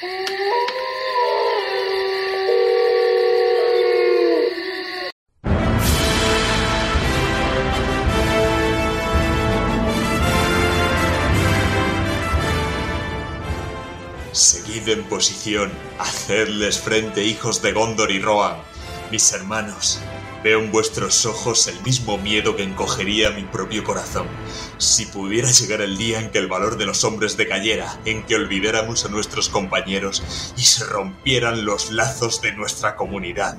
Seguid en posición, hacerles frente, hijos de Gondor y Rohan. Mis hermanos, veo en vuestros ojos el mismo miedo que encogería mi propio corazón. Si pudiera llegar el día en que el valor de los hombres decayera, en que olvidáramos a nuestros compañeros y se rompieran los lazos de nuestra comunidad.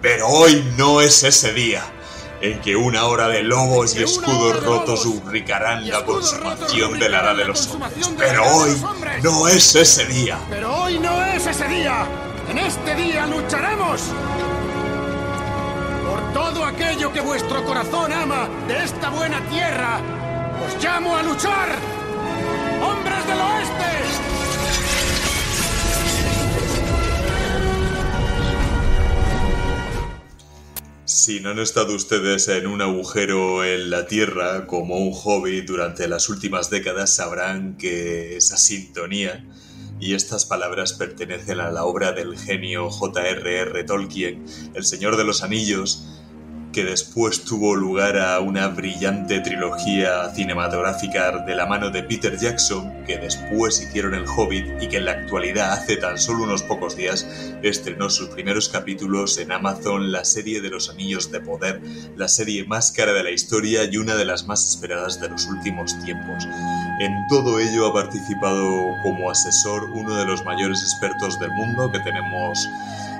Pero hoy no es ese día en que una hora de lobos y escudos rotos rubricarán la consumación de la edad de los hombres. Pero hoy no es ese día. Pero hoy no es ese día. En este día lucharemos. Aquello que vuestro corazón ama de esta buena tierra, os llamo a luchar. ¡Hombres del oeste! Si no han estado ustedes en un agujero en la Tierra como un hobby durante las últimas décadas, sabrán que esa sintonía y estas palabras pertenecen a la obra del genio J.R.R. Tolkien, El Señor de los Anillos, que después tuvo lugar a una brillante trilogía cinematográfica de la mano de Peter Jackson, que después hicieron El Hobbit y que en la actualidad, hace tan solo unos pocos días, estrenó sus primeros capítulos en Amazon, la serie de los Anillos de Poder, la serie más cara de la historia y una de las más esperadas de los últimos tiempos. En todo ello ha participado como asesor uno de los mayores expertos del mundo, que tenemos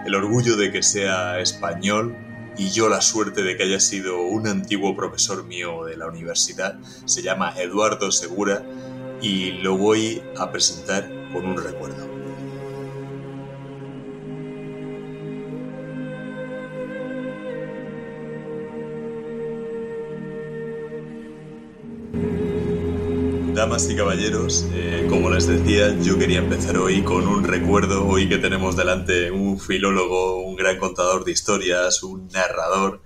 el orgullo de que sea español, y yo la suerte de que haya sido un antiguo profesor mío de la universidad. Se llama Eduardo Segura y lo voy a presentar con un recuerdo. Damas y caballeros, eh, como les decía, yo quería empezar hoy con un recuerdo, hoy que tenemos delante un filólogo, un gran contador de historias, un narrador,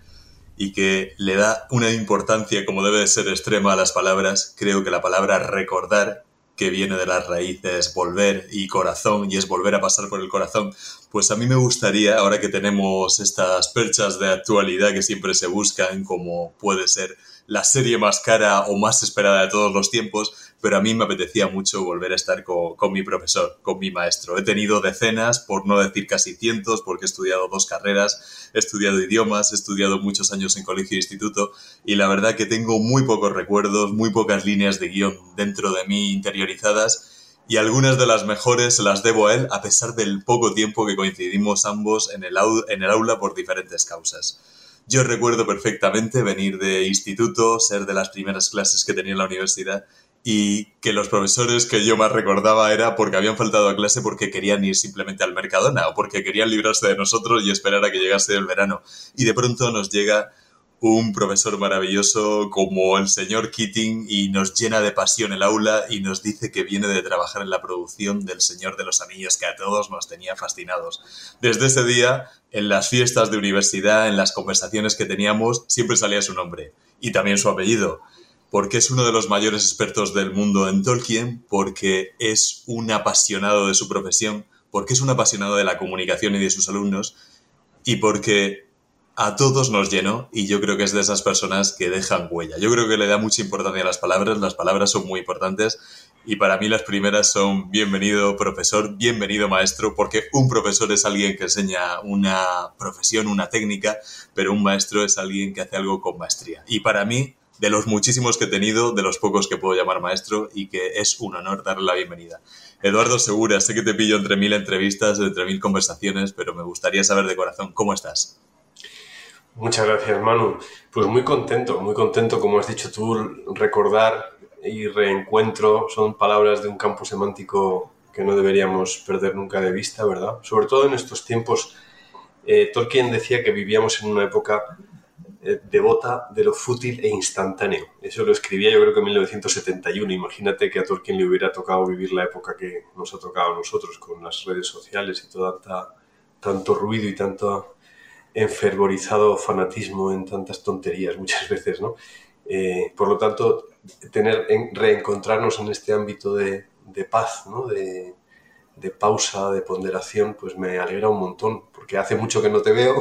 y que le da una importancia como debe de ser extrema a las palabras. Creo que la palabra recordar, que viene de las raíces volver y corazón, y es volver a pasar por el corazón, pues a mí me gustaría, ahora que tenemos estas perchas de actualidad que siempre se buscan, como puede ser la serie más cara o más esperada de todos los tiempos, pero a mí me apetecía mucho volver a estar con, mi profesor, con mi maestro. He tenido decenas, por no decir casi cientos, porque he estudiado dos carreras, he estudiado idiomas, he estudiado muchos años en colegio e instituto, y la verdad que tengo muy pocos recuerdos, muy pocas líneas de guion dentro de mí interiorizadas, y algunas de las mejores las debo a él a pesar del poco tiempo que coincidimos ambos en el, en el aula por diferentes causas. Yo recuerdo perfectamente venir de instituto, ser de las primeras clases que tenía en la universidad y que los profesores que yo más recordaba era porque habían faltado a clase porque querían ir simplemente al Mercadona o porque querían librarse de nosotros y esperar a que llegase el verano. Y de pronto nos llega un profesor maravilloso como el señor Keating y nos llena de pasión el aula y nos dice que viene de trabajar en la producción del Señor de los Anillos que a todos nos tenía fascinados. Desde ese día, en las fiestas de universidad, en las conversaciones que teníamos, siempre salía su nombre y también su apellido, porque es uno de los mayores expertos del mundo en Tolkien, porque es un apasionado de su profesión, porque es un apasionado de la comunicación y de sus alumnos y porque a todos nos llenó y yo creo que es de esas personas que dejan huella. Yo creo que le da mucha importancia a las palabras, las palabras son muy importantes y para mí las primeras son bienvenido profesor, bienvenido maestro, porque un profesor es alguien que enseña una profesión, una técnica, pero un maestro es alguien que hace algo con maestría. Y para mí, de los muchísimos que he tenido, de los pocos que puedo llamar maestro y que es un honor darle la bienvenida. Eduardo Segura, sé que te pillo entre mil entrevistas, entre mil conversaciones, pero me gustaría saber de corazón, ¿cómo estás? Muchas gracias, Manu. Pues muy contento, muy contento, como has dicho tú, recordar y reencuentro son palabras de un campo semántico que no deberíamos perder nunca de vista, ¿verdad? Sobre todo en estos tiempos. Eh, Tolkien decía que vivíamos en una época eh, devota de lo fútil e instantáneo. Eso lo escribía yo creo que en 1971. Imagínate que a Tolkien le hubiera tocado vivir la época que nos ha tocado a nosotros con las redes sociales y todo tanto ruido y tanto enfervorizado fanatismo en tantas tonterías muchas veces, ¿no? Eh, por lo tanto, tener, reencontrarnos en este ámbito de, paz, ¿no? De, de pausa, de ponderación, pues me alegra un montón, porque hace mucho que no te veo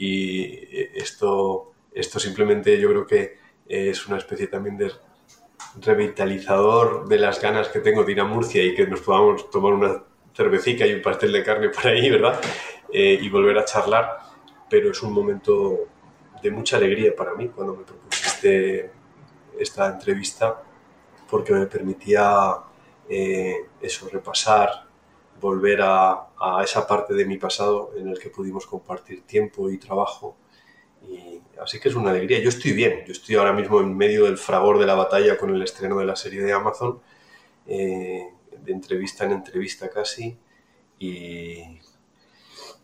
y esto, esto simplemente yo creo que es una especie también de revitalizador de las ganas que tengo de ir a Murcia y que nos podamos tomar una cervecita y un pastel de carne por ahí, ¿verdad? Eh, y volver a charlar, pero es un momento de mucha alegría para mí cuando me propusiste esta entrevista porque me permitía eh, eso, repasar, volver a, a, esa parte de mi pasado en el que pudimos compartir tiempo y trabajo. Y así que es una alegría. Yo estoy bien, yo estoy ahora mismo en medio del fragor de la batalla con el estreno de la serie de Amazon, eh, de entrevista en entrevista casi, y,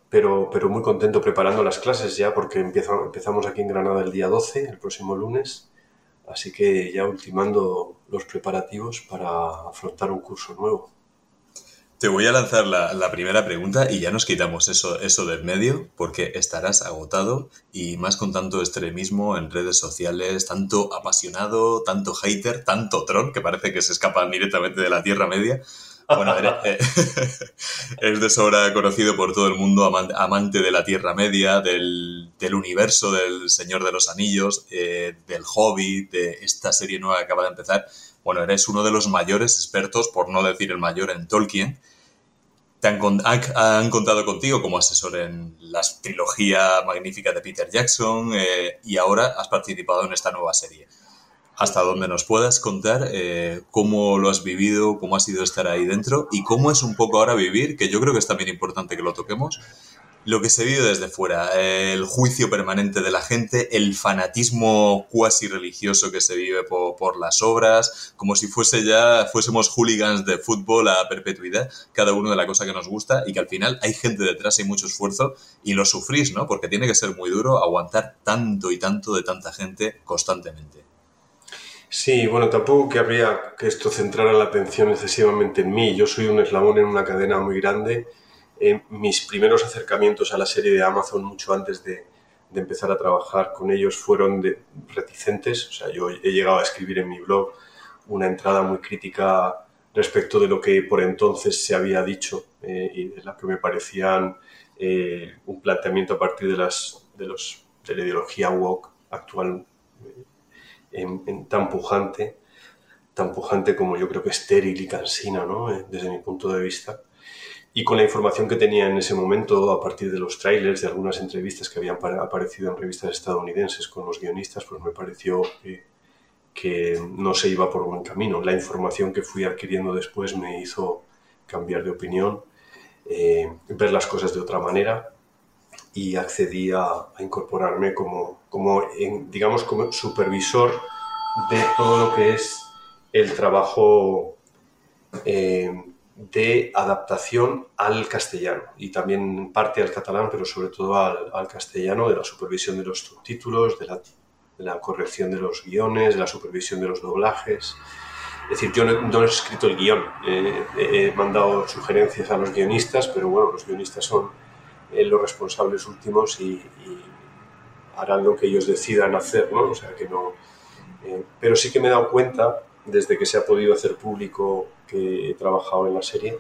pero, pero muy contento preparando las clases ya porque empezamos aquí en Granada el día 12, el próximo lunes, así que ya ultimando los preparativos para afrontar un curso nuevo. Te voy a lanzar la, primera pregunta y ya nos quitamos eso, eso del medio porque estarás agotado y más con tanto extremismo en redes sociales, tanto apasionado, tanto hater, tanto tron que parece que se escapan directamente de la Tierra Media. Bueno, eh, es de sobra conocido por todo el mundo, amante de la Tierra Media, del, universo del Señor de los Anillos, eh, del Hobbit, de esta serie nueva que acaba de empezar bueno, eres uno de los mayores expertos, por no decir el mayor, en Tolkien. Te han, contado contigo como asesor en la trilogía magnífica de Peter Jackson eh, y ahora has participado en esta nueva serie. Hasta donde nos puedas contar eh, cómo lo has vivido, cómo ha sido estar ahí dentro y cómo es un poco ahora vivir, que yo creo que es también importante que lo toquemos, lo que se vive desde fuera, el juicio permanente de la gente, el fanatismo cuasi religioso que se vive por, las obras, como si fuese ya, fuésemos hooligans de fútbol a perpetuidad, cada uno de la cosa que nos gusta y que al final hay gente detrás y mucho esfuerzo y lo sufrís, ¿no? Porque tiene que ser muy duro aguantar tanto y tanto de tanta gente constantemente. Sí, bueno, tampoco que habría que esto centrara la atención excesivamente en mí. Yo soy un eslabón en una cadena muy grande eh, mis primeros acercamientos a la serie de Amazon mucho antes de, empezar a trabajar con ellos fueron de, reticentes. O sea, yo he llegado a escribir en mi blog una entrada muy crítica respecto de lo que por entonces se había dicho eh, y de la que me parecían eh, un planteamiento a partir de, las, de, los, de la ideología woke actual en, tan pujante, tan pujante como yo creo que estéril y cansina, ¿no? desde mi punto de vista. Y con la información que tenía en ese momento, a partir de los trailers, de algunas entrevistas que habían aparecido en revistas estadounidenses con los guionistas, pues me pareció que, no se iba por buen camino. La información que fui adquiriendo después me hizo cambiar de opinión, eh, ver las cosas de otra manera y accedí a, incorporarme como, como digamos, como supervisor de todo lo que es el trabajo eh, de adaptación al castellano y también parte al catalán, pero sobre todo al, castellano, de la supervisión de los subtítulos, de la, corrección de los guiones, de la supervisión de los doblajes. Es decir, yo no, he escrito el guion, he mandado sugerencias a los guionistas, pero bueno, los guionistas son eh, los responsables últimos y, harán lo que ellos decidan hacer, ¿no? O sea que no... Eh, pero sí que me he dado cuenta, desde que se ha podido hacer público que he trabajado en la serie,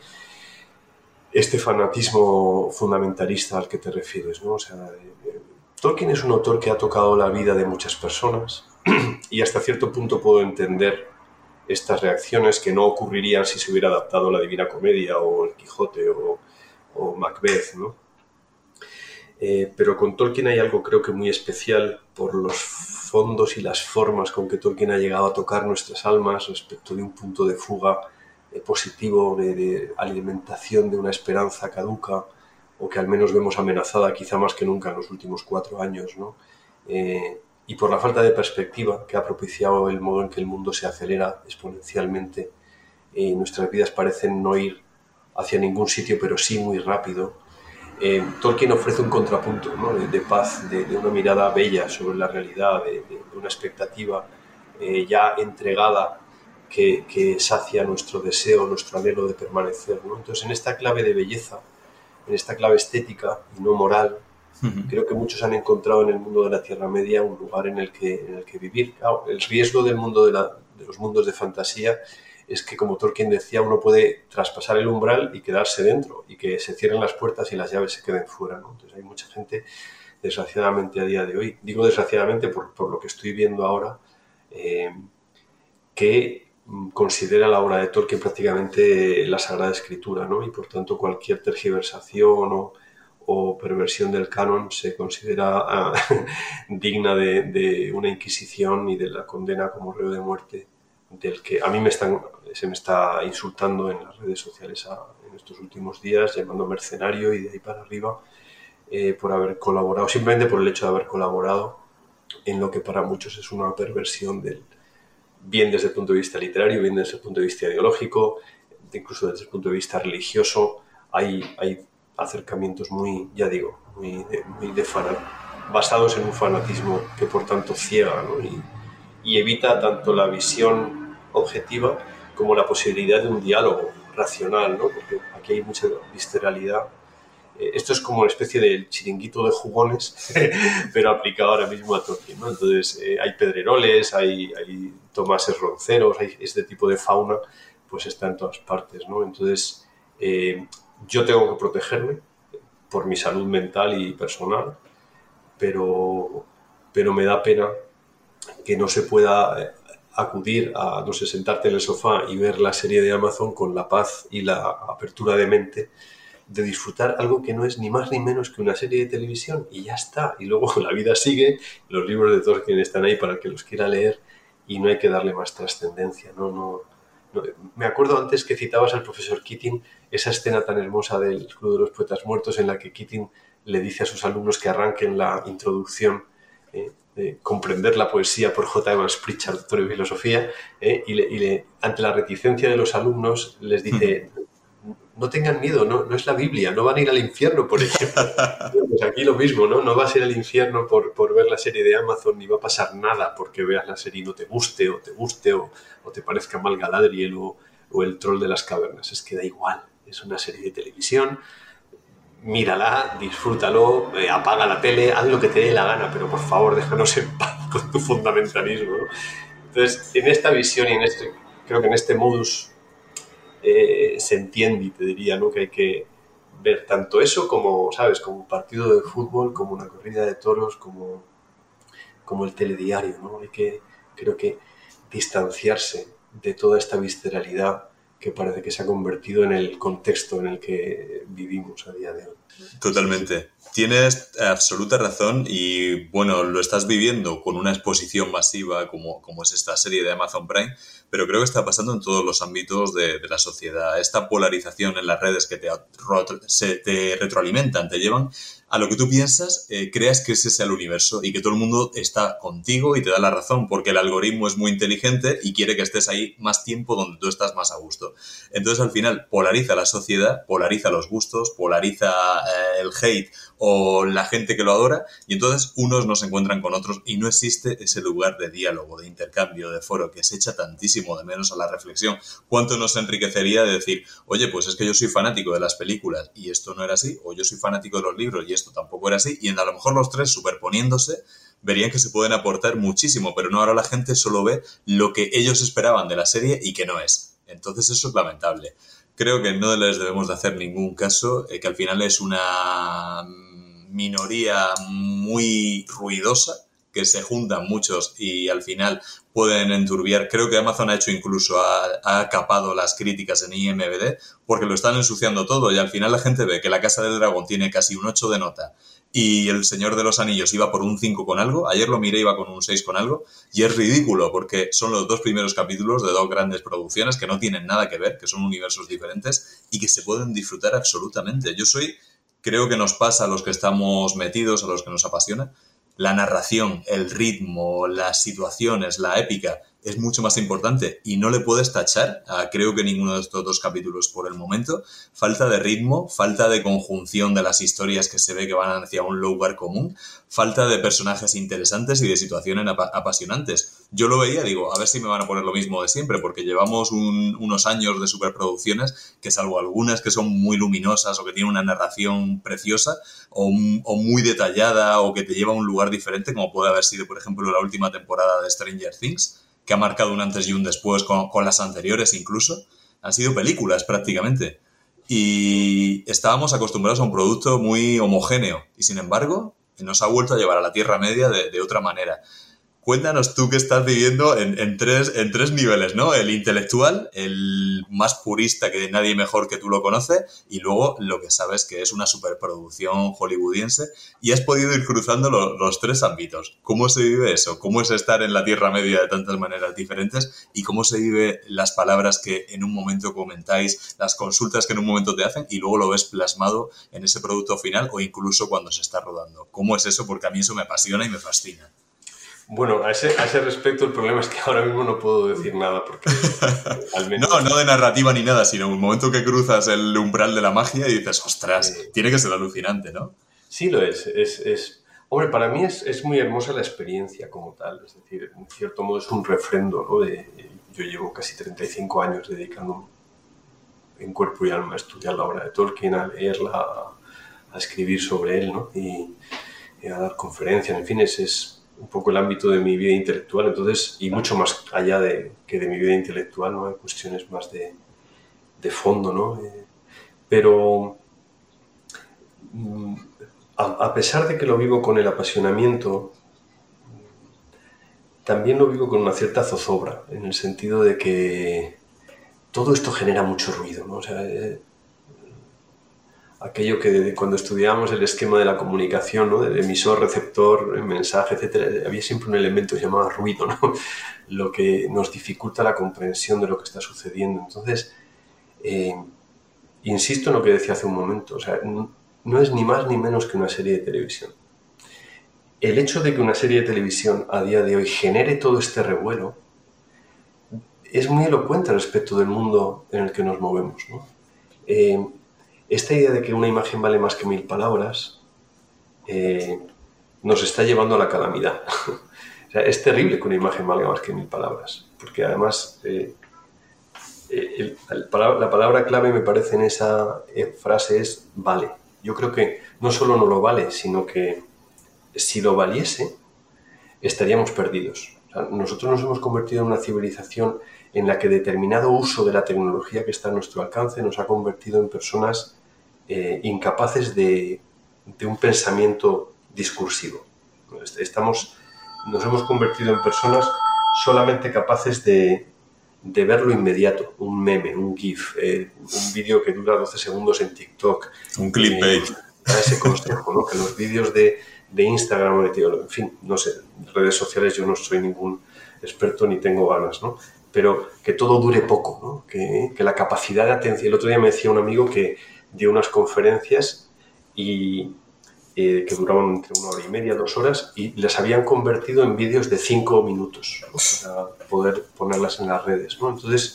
este fanatismo fundamentalista al que te refieres. ¿no? O sea, eh, Tolkien es un autor que ha tocado la vida de muchas personas y hasta cierto punto puedo entender estas reacciones que no ocurrirían si se hubiera adaptado la Divina Comedia o el Quijote o, o Macbeth. ¿no? Eh, pero con Tolkien hay algo creo que muy especial por los fondos y las formas con que Tolkien ha llegado a tocar nuestras almas respecto de un punto de fuga positivo de, alimentación de una esperanza caduca o que al menos vemos amenazada quizá más que nunca en los últimos cuatro años, ¿no? Eh, y por la falta de perspectiva que ha propiciado el modo en que el mundo se acelera exponencialmente y nuestras vidas parecen no ir hacia ningún sitio, pero sí muy rápido. Eh, Tolkien ofrece un contrapunto de, paz, de, una mirada bella sobre la realidad, de, una expectativa eh, ya entregada que, sacia nuestro deseo, nuestro anhelo de permanecer. Entonces, en esta clave de belleza, en esta clave estética y no moral, creo que muchos han encontrado en el mundo de la Tierra Media un lugar en el que, en el que vivir. el riesgo del mundo de, los mundos de fantasía es que, como Tolkien decía, uno puede traspasar el umbral y quedarse dentro y que se cierren las puertas y las llaves se queden fuera. ¿no? Entonces hay mucha gente, desgraciadamente a día de hoy, digo desgraciadamente por, por lo que estoy viendo ahora, eh, que considera la obra de Tolkien prácticamente la Sagrada Escritura, ¿no? Y por tanto cualquier tergiversación o, o perversión del canon se considera ah, digna de, de, una inquisición y de la condena como reo de muerte del que a mí me están, se me está insultando en las redes sociales en estos últimos días, llamando mercenario y de ahí para arriba, eh, por haber colaborado, simplemente por el hecho de haber colaborado en lo que para muchos es una perversión del, bien desde el punto de vista literario, bien desde el punto de vista ideológico, incluso desde el punto de vista religioso, hay, hay acercamientos muy, ya digo, muy de, muy de basados en un fanatismo que por tanto ciega ¿no? y, y, evita tanto la visión objetiva como la posibilidad de un diálogo racional, ¿no? porque aquí hay mucha visceralidad esto es como una especie de chiringuito de jugones, pero aplicado ahora mismo a Tolkien. ¿no? Entonces, eh, hay pedreroles, hay, hay tomases ronceros, hay este tipo de fauna, pues está en todas partes. ¿no? Entonces, eh, yo tengo que protegerme por mi salud mental y personal, pero, pero me da pena que no se pueda acudir a, no sé, sentarte en el sofá y ver la serie de Amazon con la paz y la apertura de mente de disfrutar algo que no es ni más ni menos que una serie de televisión y ya está. Y luego la vida sigue, los libros de Tolkien están ahí para que los quiera leer y no hay que darle más trascendencia. No, no, no, Me acuerdo antes que citabas al profesor Keating esa escena tan hermosa del Club de los Poetas Muertos en la que Keating le dice a sus alumnos que arranquen la introducción. Eh, de comprender la poesía por J. Evans Pritchard, doctor en filosofía, eh, y, ante la reticencia de los alumnos les dice, no tengan miedo, no, no es la Biblia, no van a ir al infierno por ello. pues aquí lo mismo, ¿no? No vas a ir al infierno por, por, ver la serie de Amazon, ni va a pasar nada porque veas la serie y no te guste, o te guste, o, o te parezca mal Galadriel o, o, el troll de las cavernas. Es que da igual, es una serie de televisión, mírala, disfrútalo, eh, apaga la tele, haz lo que te dé la gana, pero por favor déjanos en paz con tu fundamentalismo, ¿no? Entonces, en esta visión y en este, creo que en este modus eh, se entiende y te diría ¿no? que hay que ver tanto eso como, ¿sabes? Como un partido de fútbol, como una corrida de toros, como, como el telediario, ¿no? Hay que, creo que, distanciarse de toda esta visceralidad que parece que se ha convertido en el contexto en el que vivimos a día de hoy. Totalmente. Tienes absoluta razón y bueno, lo estás viviendo con una exposición masiva como, como es esta serie de Amazon Prime, pero creo que está pasando en todos los ámbitos de, la sociedad. Esta polarización en las redes que te, se, te retroalimentan, te llevan a lo que tú piensas, eh, creas que ese sea el universo y que todo el mundo está contigo y te da la razón, porque el algoritmo es muy inteligente y quiere que estés ahí más tiempo donde tú estás más a gusto. Entonces al final polariza la sociedad, polariza los gustos, polariza eh, el hate o la gente que lo adora y entonces unos no se encuentran con otros y no existe ese lugar de diálogo, de intercambio, de foro que se echa tantísimo de menos a la reflexión. ¿Cuánto nos enriquecería de decir, oye, pues es que yo soy fanático de las películas y esto no era así, o yo soy fanático de los libros y esto tampoco era así, y a lo mejor los tres superponiéndose verían que se pueden aportar muchísimo, pero no ahora la gente solo ve lo que ellos esperaban de la serie y que no es. Entonces eso es lamentable. Creo que no les debemos de hacer ningún caso, eh, que al final es una minoría muy ruidosa, que se juntan muchos y al final pueden enturbiar. Creo que Amazon ha hecho incluso, ha, ha, capado las críticas en IMBD porque lo están ensuciando todo y al final la gente ve que la Casa del Dragón tiene casi un 8 de nota y El Señor de los Anillos iba por un 5 con algo, ayer lo miré iba con un 6 con algo y es ridículo porque son los dos primeros capítulos de dos grandes producciones que no tienen nada que ver, que son universos diferentes y que se pueden disfrutar absolutamente. Yo soy, creo que nos pasa a los que estamos metidos, a los que nos apasiona, la narración, el ritmo, las situaciones, la épica, es mucho más importante y no le puedes tachar a creo que ninguno de estos dos capítulos por el momento. Falta de ritmo, falta de conjunción de las historias que se ve que van hacia un lugar común, falta de personajes interesantes y de situaciones ap apasionantes. Yo lo veía, digo, a ver si me van a poner lo mismo de siempre, porque llevamos un, unos años de superproducciones que salvo algunas que son muy luminosas o que tienen una narración preciosa o, o muy detallada o que te lleva a un lugar diferente, como puede haber sido, por ejemplo, la última temporada de Stranger Things, que ha marcado un antes y un después con, con las anteriores incluso, han sido películas prácticamente. Y estábamos acostumbrados a un producto muy homogéneo y sin embargo nos ha vuelto a llevar a la Tierra Media de, de otra manera cuéntanos tú que estás viviendo en, tres, en tres niveles, ¿no? El intelectual, el más purista que nadie mejor que tú lo conoce, y luego lo que sabes que es una superproducción hollywoodiense, y has podido ir cruzando los tres ámbitos. ¿Cómo se vive eso? ¿Cómo es estar en la Tierra Media de tantas maneras diferentes? ¿Y cómo se vive las palabras que en un momento comentáis, las consultas que en un momento te hacen, y luego lo ves plasmado en ese producto final o incluso cuando se está rodando? ¿Cómo es eso? Porque a mí eso me apasiona y me fascina. Bueno, a ese, a ese respecto el problema es que ahora mismo no puedo decir nada porque al menos... No, no de narrativa ni nada, sino un momento que cruzas el umbral de la magia y dices, ostras, tiene que ser alucinante, ¿no? Sí lo es, es, es... Hombre, para mí es, es, muy hermosa la experiencia como tal, es decir, en cierto modo es un refrendo, ¿no? De, yo llevo casi 35 años dedicando en cuerpo y alma a estudiar la obra de Tolkien, a leerla, a, escribir sobre él, ¿no? Y, y a dar conferencias, en fin, es, es un poco el ámbito de mi vida intelectual, entonces, y mucho más allá de, que de mi vida intelectual, ¿no? Hay cuestiones más de, de fondo, ¿no? Eh, pero mm, a, pesar de que lo vivo con el apasionamiento, también lo vivo con una cierta zozobra, en el sentido de que todo esto genera mucho ruido, ¿no? Eh, aquello que cuando estudiábamos el esquema de la comunicación, ¿no? del emisor, receptor, mensaje, etc., había siempre un elemento llamado ruido, ¿no? lo que nos dificulta la comprensión de lo que está sucediendo. Entonces, eh, insisto en lo que decía hace un momento, o sea, no es ni más ni menos que una serie de televisión. El hecho de que una serie de televisión a día de hoy genere todo este revuelo es muy elocuente respecto del mundo en el que nos movemos. ¿no? Eh, esta idea de que una imagen vale más que mil palabras eh, nos está llevando a la calamidad. es terrible que una imagen valga más que mil palabras, porque además eh, eh, la palabra clave me parece en esa frase es vale. Yo creo que no solo no lo vale, sino que si lo valiese, estaríamos perdidos. nosotros nos hemos convertido en una civilización en la que determinado uso de la tecnología que está a nuestro alcance nos ha convertido en personas eh, incapaces de, un pensamiento discursivo. Estamos, nos hemos convertido en personas solamente capaces de, de ver lo inmediato, un meme, un GIF, eh, un vídeo que dura 12 segundos en TikTok. Un clickbait. Eh, ese consejo, ¿no? que los vídeos de, de Instagram, en fin, no sé, redes sociales yo no soy ningún experto ni tengo ganas, ¿no? Pero que todo dure poco, ¿no? que, que la capacidad de atención. El otro día me decía un amigo que dio unas conferencias y, eh, que duraban entre una hora y media, dos horas, y las habían convertido en vídeos de cinco minutos para poder ponerlas en las redes. ¿no? Entonces,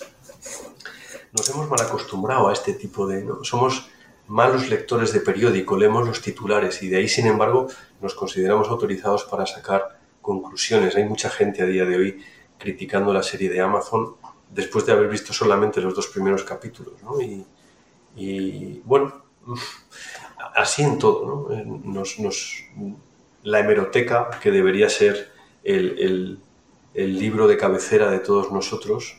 nos hemos mal acostumbrado a este tipo de... Somos malos lectores de periódico, leemos los titulares y de ahí, sin embargo, nos consideramos autorizados para sacar conclusiones. Hay mucha gente a día de hoy criticando la serie de Amazon después de haber visto solamente los dos primeros capítulos. ¿no? Y, bueno, así en todo, ¿no? la hemeroteca, que debería ser el, libro de cabecera de todos nosotros,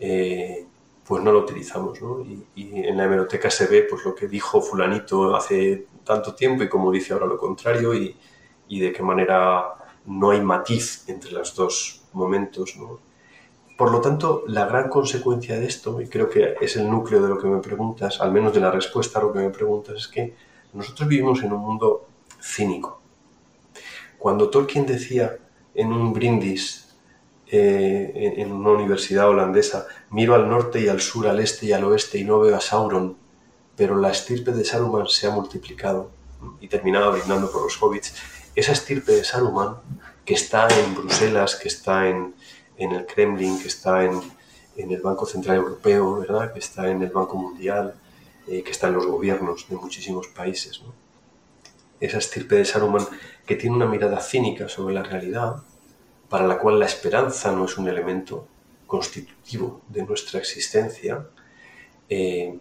eh, pues no lo utilizamos. ¿no? Y, en la hemeroteca se ve pues, lo que dijo fulanito hace tanto tiempo y como dice ahora lo contrario y, de qué manera no hay matiz entre los dos momentos. Por lo tanto, la gran consecuencia de esto, y creo que es el núcleo de lo que me preguntas, al menos de la respuesta a lo que me preguntas, es que nosotros vivimos en un mundo cínico. Cuando Tolkien decía en un brindis eh, en una universidad holandesa, miro al norte y al sur, al este y al oeste y no veo a Sauron, pero la estirpe de Saruman se ha multiplicado y terminaba brindando por los hobbits, esa estirpe de Saruman que está en Bruselas, que está en, el Kremlin, que está en, el Banco Central Europeo, ¿verdad? que está en el Banco Mundial, eh, que está en los gobiernos de muchísimos países. Esa estirpe de Saruman que tiene una mirada cínica sobre la realidad, para la cual la esperanza no es un elemento constitutivo de nuestra existencia, eh,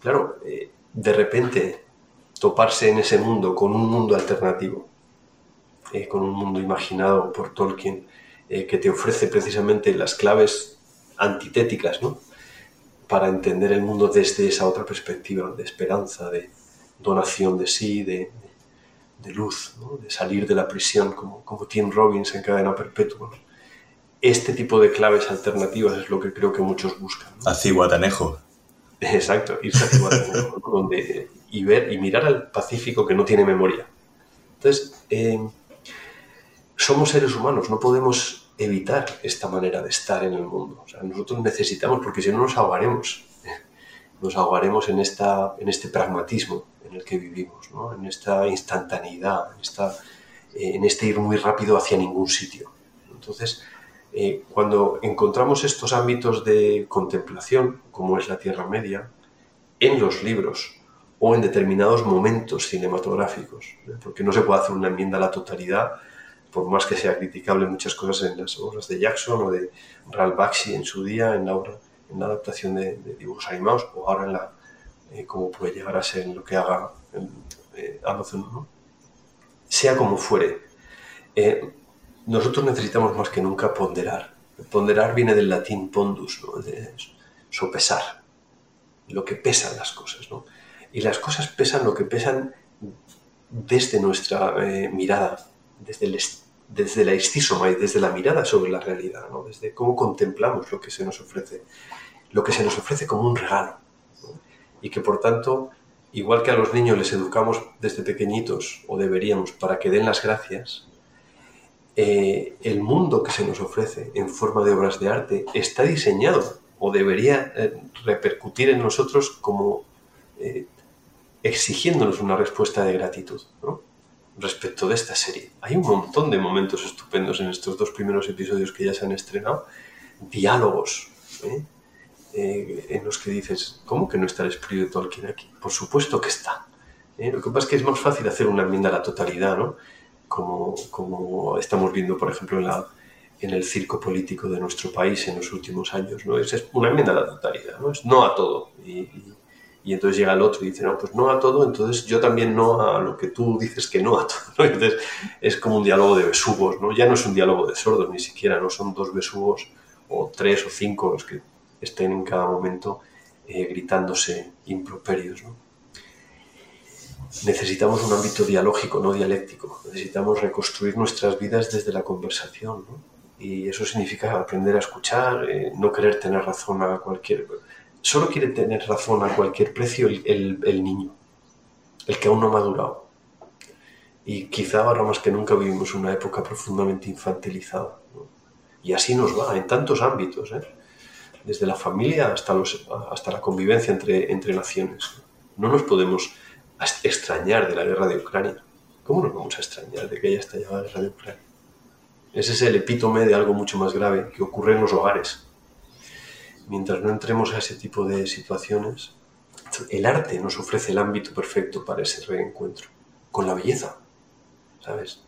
claro, eh, de repente toparse en ese mundo con un mundo alternativo, con un mundo imaginado por Tolkien, eh, que te ofrece precisamente las claves antitéticas, ¿no? Para entender el mundo desde esa otra perspectiva de esperanza, de donación de sí, de, de luz, de salir de la prisión, como, como Tim Robbins en Cadena Perpetua. Este tipo de claves alternativas es lo que creo que muchos buscan. ¿no? A Ciguatanejo. Exacto, irse a Ciguatanejo, donde, y ver y mirar al Pacífico que no tiene memoria. Entonces, eh, somos seres humanos, no podemos evitar esta manera de estar en el mundo. O sea, nosotros necesitamos, porque si no nos ahogaremos, nos ahogaremos en, esta, en este pragmatismo en el que vivimos, ¿no? en esta instantaneidad, en, esta, eh, en este ir muy rápido hacia ningún sitio. Entonces, eh, cuando encontramos estos ámbitos de contemplación, como es la Tierra Media, en los libros o en determinados momentos cinematográficos, ¿eh? porque no se puede hacer una enmienda a la totalidad por más que sea criticable muchas cosas en las obras de Jackson o de Ralph Bakshi en su día, en la, obra, en la adaptación de, de dibujos animados, o ahora en la, eh, como puede llegar a ser en lo que haga en, eh, Amazon, ¿no? sea como fuere, eh, nosotros necesitamos más que nunca ponderar. Ponderar viene del latín pondus, ¿no? de sopesar, lo que pesan las cosas. Y las cosas pesan lo que pesan desde nuestra eh, mirada, desde, la estísoma y desde la mirada sobre la realidad, ¿no? desde cómo contemplamos lo que se nos ofrece, lo que se nos ofrece como un regalo. Y que por tanto, igual que a los niños les educamos desde pequeñitos, o deberíamos, para que den las gracias, eh, el mundo que se nos ofrece en forma de obras de arte está diseñado o debería eh, repercutir en nosotros como eh, exigiéndonos una respuesta de gratitud. ¿no? Respecto de esta serie. Hay un montón de momentos estupendos en estos dos primeros episodios que ya se han estrenado, diálogos ¿eh? Eh, en los que dices, ¿cómo que no está el espíritu de Tolkien aquí? Por supuesto que está. ¿eh? Lo que pasa es que es más fácil hacer una enmienda a la totalidad, ¿no? Como, como estamos viendo, por ejemplo, en, el circo político de nuestro país en los últimos años, ¿no? Es, es una enmienda a la totalidad, ¿no? Es no a todo. Y entonces llega el otro y dice, no, pues no a todo, entonces yo también no a lo que tú dices que no a todo. ¿no? Entonces es como un diálogo de besugos, ¿no? Ya no es un diálogo de sordos ni siquiera, no son dos besugos o tres o cinco los que estén en cada momento eh, gritándose improperios, ¿no? Necesitamos un ámbito dialógico, no dialéctico. Necesitamos reconstruir nuestras vidas desde la conversación, ¿no? Y eso significa aprender a escuchar, eh, no querer tener razón a cualquier solo quiere tener razón a cualquier precio el, el, niño, el que aún no ha madurado. Y quizá ahora más que nunca vivimos una época profundamente infantilizada. Y así nos va en tantos ámbitos, ¿eh? desde la familia hasta, los, hasta la convivencia entre, entre naciones. No nos podemos extrañar de la guerra de Ucrania. ¿Cómo nos vamos a extrañar de que haya estallado la guerra de Ucrania? Ese es el epítome de algo mucho más grave que ocurre en los hogares mientras no entremos a ese tipo de situaciones, el arte nos ofrece el ámbito perfecto para ese reencuentro, con la belleza, ¿sabes?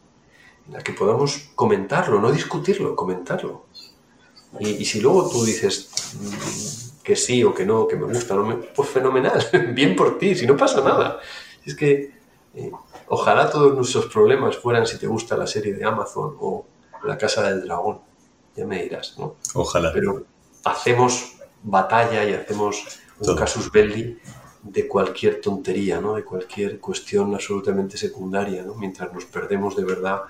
En la que podamos comentarlo, no discutirlo, comentarlo. Y, y si luego tú dices mmm, que sí o que no, que me gusta, no me, pues fenomenal, bien por ti, si no pasa nada. Es que eh, ojalá todos nuestros problemas fueran si te gusta la serie de Amazon o La Casa del Dragón, ya me dirás, ¿no? Ojalá. Pero hacemos batalla y hacemos un casus belli de cualquier tontería, ¿no? de cualquier cuestión absolutamente secundaria, ¿no? mientras nos perdemos de verdad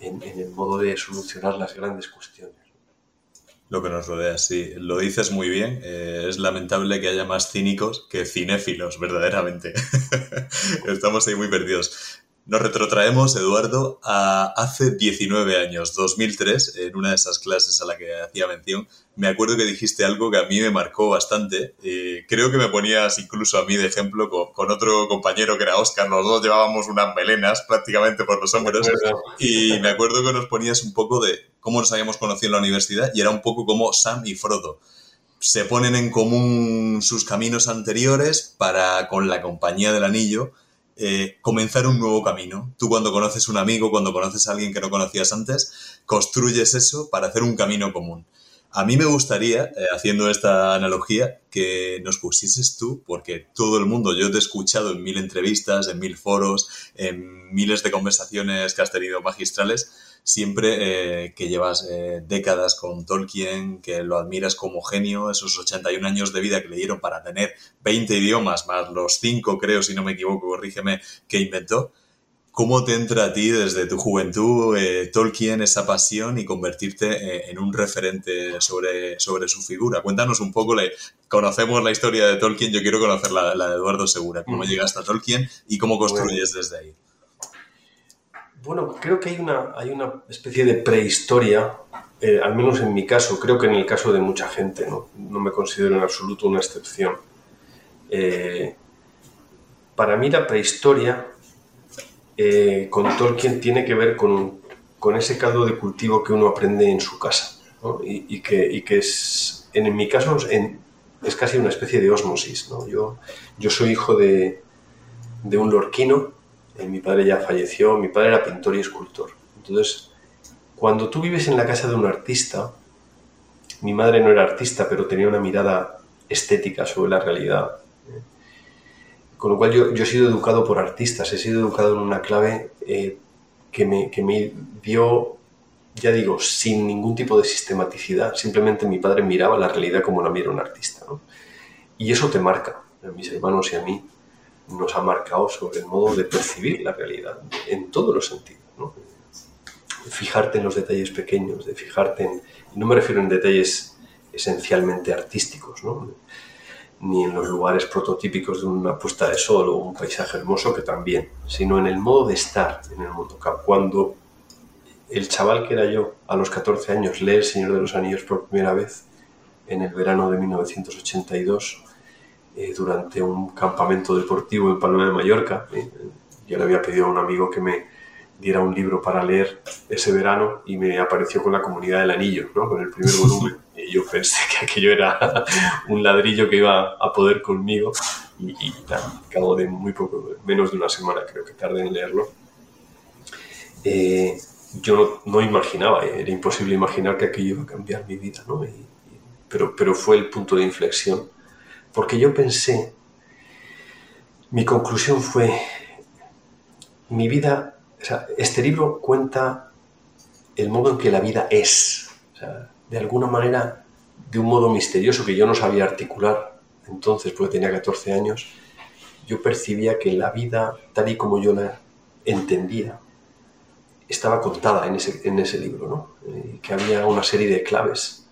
en, en, el modo de solucionar las grandes cuestiones. Lo que nos rodea, sí. Lo dices muy bien. Eh, es lamentable que haya más cínicos que cinéfilos, verdaderamente. Estamos ahí muy perdidos. Nos retrotraemos, Eduardo, a hace 19 años, 2003, en una de esas clases a la que hacía mención. Me acuerdo que dijiste algo que a mí me marcó bastante. Eh, creo que me ponías incluso a mí de ejemplo con, con, otro compañero que era Oscar. Los dos llevábamos unas melenas prácticamente por los hombros. Y me acuerdo que nos ponías un poco de cómo nos habíamos conocido en la universidad y era un poco como Sam y Frodo se ponen en común sus caminos anteriores para, con la compañía del anillo, eh, comenzar un nuevo camino. Tú cuando conoces un amigo, cuando conoces a alguien que no conocías antes, construyes eso para hacer un camino común. A mí me gustaría, eh, haciendo esta analogía, que nos pusieses tú, porque todo el mundo, yo te he escuchado en mil entrevistas, en mil foros, en miles de conversaciones que has tenido magistrales, siempre eh, que llevas eh, décadas con Tolkien, que lo admiras como genio, esos 81 años de vida que le dieron para tener 20 idiomas, más los 5, creo, si no me equivoco, corrígeme, que inventó. ¿Cómo te entra a ti desde tu juventud eh, Tolkien esa pasión y convertirte en un referente sobre, sobre su figura? Cuéntanos un poco, le, conocemos la historia de Tolkien, yo quiero conocer la, la de Eduardo Segura, cómo mm. llegaste a Tolkien y cómo construyes desde ahí. Bueno, creo que hay una, hay una especie de prehistoria, eh, al menos en mi caso, creo que en el caso de mucha gente, no, no me considero en absoluto una excepción. Eh, para mí la prehistoria eh, con Tolkien tiene que ver con, con, ese caldo de cultivo que uno aprende en su casa y, que, y, que, es, en, mi caso, es casi una especie de osmosis. ¿no? Yo, yo soy hijo de, de un lorquino eh, mi padre ya falleció, mi padre era pintor y escultor. Entonces, cuando tú vives en la casa de un artista, mi madre no era artista, pero tenía una mirada estética sobre la realidad. ¿eh? Con lo cual yo, he sido educado por artistas, he sido educado en una clave eh, que, me, dio, ya digo, sin ningún tipo de sistematicidad. Simplemente mi padre miraba la realidad como la mira un artista. Y eso te marca, a mis hermanos y a mí nos ha marcado sobre el modo de percibir la realidad en todos los sentidos. ¿no? Fijarte en los detalles pequeños, de fijarte en, no me refiero en detalles esencialmente artísticos, ni en los lugares prototípicos de una puesta de sol o un paisaje hermoso, que también, sino en el modo de estar en el mundo. Cuando el chaval que era yo a los 14 años lee El Señor de los Anillos por primera vez en el verano de 1982, eh, durante un campamento deportivo en Palma de Mallorca. Eh, yo le había pedido a un amigo que me diera un libro para leer ese verano y me apareció con la comunidad del anillo, ¿no? con el primer volumen. Y yo pensé que aquello era un ladrillo que iba a poder conmigo y, y cabo de muy poco, menos de una semana creo que tardé en leerlo. Eh, yo no, imaginaba, era imposible imaginar que aquello iba a cambiar mi vida, ¿no? pero, pero fue el punto de inflexión porque yo pensé, mi conclusión fue, mi vida, este libro cuenta el modo en que la vida es, de alguna manera, de un modo misterioso que yo no sabía articular entonces, porque tenía 14 años, yo percibía que la vida, tal y como yo la entendía, estaba contada en ese, en ese libro, ¿no? Eh, que había una serie de claves.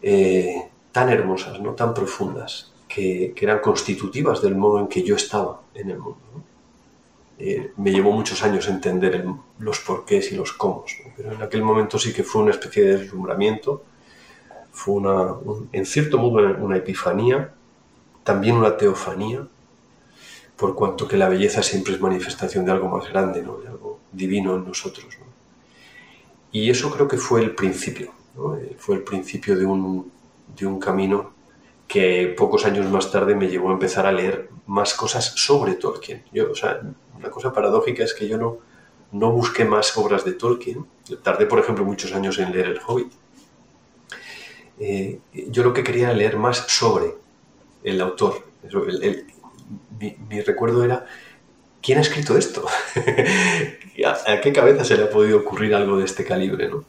Eh, tan hermosas, ¿no? tan profundas, que, eran constitutivas del modo en que yo estaba en el mundo. Eh, me llevó muchos años entender los porqués y los cómo, pero en aquel momento sí que fue una especie de deslumbramiento, fue una, en cierto modo una epifanía, también una teofanía, por cuanto que la belleza siempre es manifestación de algo más grande, ¿no? de algo divino en nosotros. Y eso creo que fue el principio, eh, fue el principio de un, de un camino que pocos años más tarde me llevó a empezar a leer más cosas sobre Tolkien. Yo, o sea, una cosa paradójica es que yo no, no busqué más obras de Tolkien. Tardé, por ejemplo, muchos años en leer El Hobbit. Eh, yo lo que quería era leer más sobre el autor. mi, recuerdo era, ¿quién ha escrito esto? ¿A, qué cabeza se le ha podido ocurrir algo de este calibre? ¿no?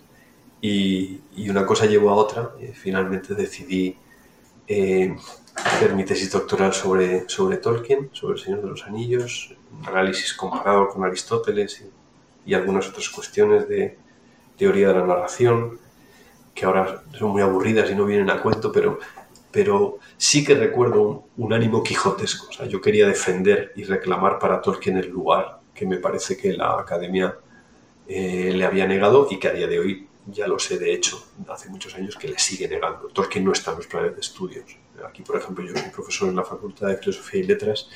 Y, una cosa llevó a otra. Y finalmente decidí eh, hacer mi tesis doctoral sobre, sobre Tolkien, sobre El Señor de los Anillos, un análisis comparado con Aristóteles y, algunas otras cuestiones de teoría de la narración, que ahora son muy aburridas y no vienen a cuento, pero, pero sí que recuerdo un, ánimo quijotesco. O sea, yo quería defender y reclamar para Tolkien el lugar que me parece que la academia eh, le había negado y que a día de hoy ya lo sé de hecho, hace muchos años que le sigue negando. Tolkien no está en los planes de estudios. Aquí, por ejemplo, yo soy profesor en la Facultad de Filosofía y Letras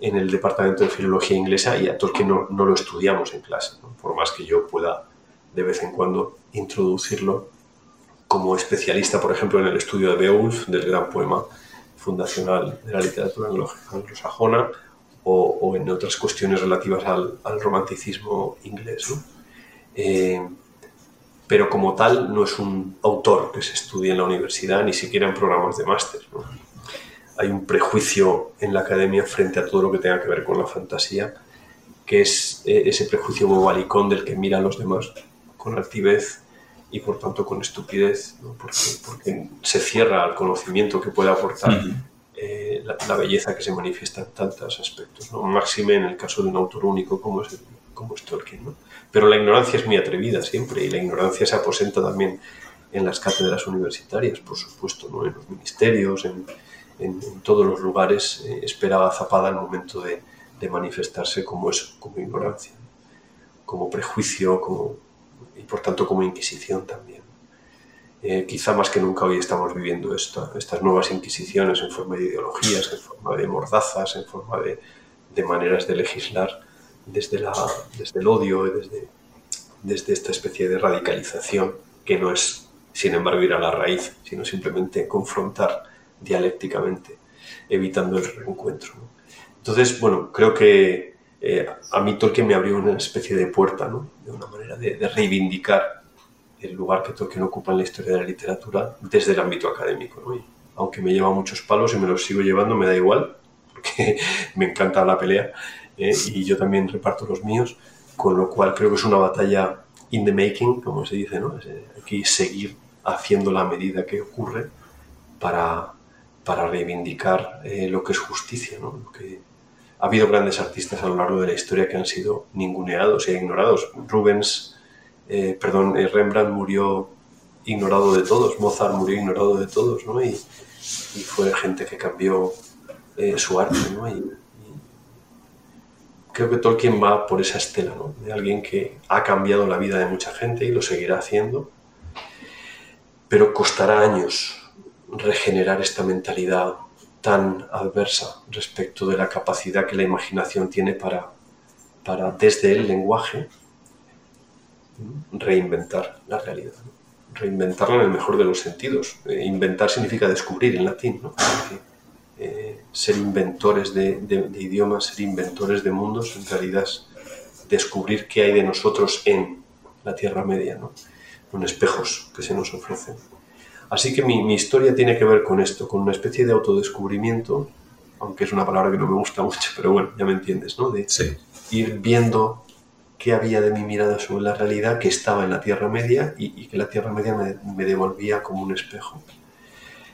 en el Departamento de Filología Inglesa y a Tolkien no, no lo estudiamos en clase, por más que yo pueda de vez en cuando introducirlo como especialista, por ejemplo, en el estudio de Beowulf, del gran poema fundacional de la literatura anglosajona, o, o en otras cuestiones relativas al, al romanticismo inglés. ¿no? Eh, pero como tal no es un autor que se estudie en la universidad, ni siquiera en programas de máster. Hay un prejuicio en la academia frente a todo lo que tenga que ver con la fantasía que es eh, ese prejuicio bobalicón del que mira a los demás con altivez y por tanto con estupidez, porque, se cierra al conocimiento que puede aportar eh, la, belleza que se manifiesta en tantos aspectos, ¿no? máxime en el caso de un autor único como es, como es. ¿no? Pero la ignorancia es muy atrevida siempre y la ignorancia se aposenta también en las cátedras universitarias, por supuesto, ¿no? en los ministerios, en, en, todos los lugares, eh, esperaba Zapada el momento de, de manifestarse como eso, como ignorancia, como prejuicio, como y por tanto como Inquisición también. Eh, quizá más que nunca hoy estamos viviendo esto, estas nuevas inquisiciones en forma de ideologías, en forma de mordazas, en forma de, de maneras de legislar desde, la, desde el odio, desde, desde esta especie de radicalización que no es, sin embargo, ir a la raíz, sino simplemente confrontar dialécticamente, evitando el reencuentro. Entonces, bueno, creo que eh, a mí Tolkien me abrió una especie de puerta, ¿no? de una manera de, reivindicar el lugar que Tolkien ocupa en la historia de la literatura desde el ámbito académico. ¿no? aunque me lleva muchos palos y me los sigo llevando, me da igual, porque me encanta la pelea ¿eh? y yo también reparto los míos, con lo cual creo que es una batalla in the making, como se dice, ¿no? Eh, hay que seguir haciendo la medida que ocurre para, para reivindicar lo que es justicia, ¿no? Lo que, ha habido grandes artistas a lo largo de la historia que han sido ninguneados y ignorados. Rubens, eh, perdón, eh, Rembrandt murió ignorado de todos, Mozart murió ignorado de todos, ¿no? Y, fue gente que cambió eh, su arte, ¿no? Y, creo que Tolkien va por esa estela, ¿no? De alguien que ha cambiado la vida de mucha gente y lo seguirá haciendo, pero costará años regenerar esta mentalidad tan adversa respecto de la capacidad que la imaginación tiene para, para desde el lenguaje, reinventar la realidad. Reinventarla en el mejor de los sentidos. Eh, inventar significa descubrir en latín. Eh, ser inventores de, idiomas, ser inventores de mundos, en realidad es descubrir qué hay de nosotros en la Tierra Media, ¿no? con espejos que se nos ofrecen. Así que mi, historia tiene que ver con esto, con una especie de autodescubrimiento, aunque es una palabra que no me gusta mucho, pero bueno, ya me entiendes, ¿no? De ir viendo qué había de mi mirada sobre la realidad que estaba en la Tierra Media y, que la Tierra Media me, devolvía como un espejo,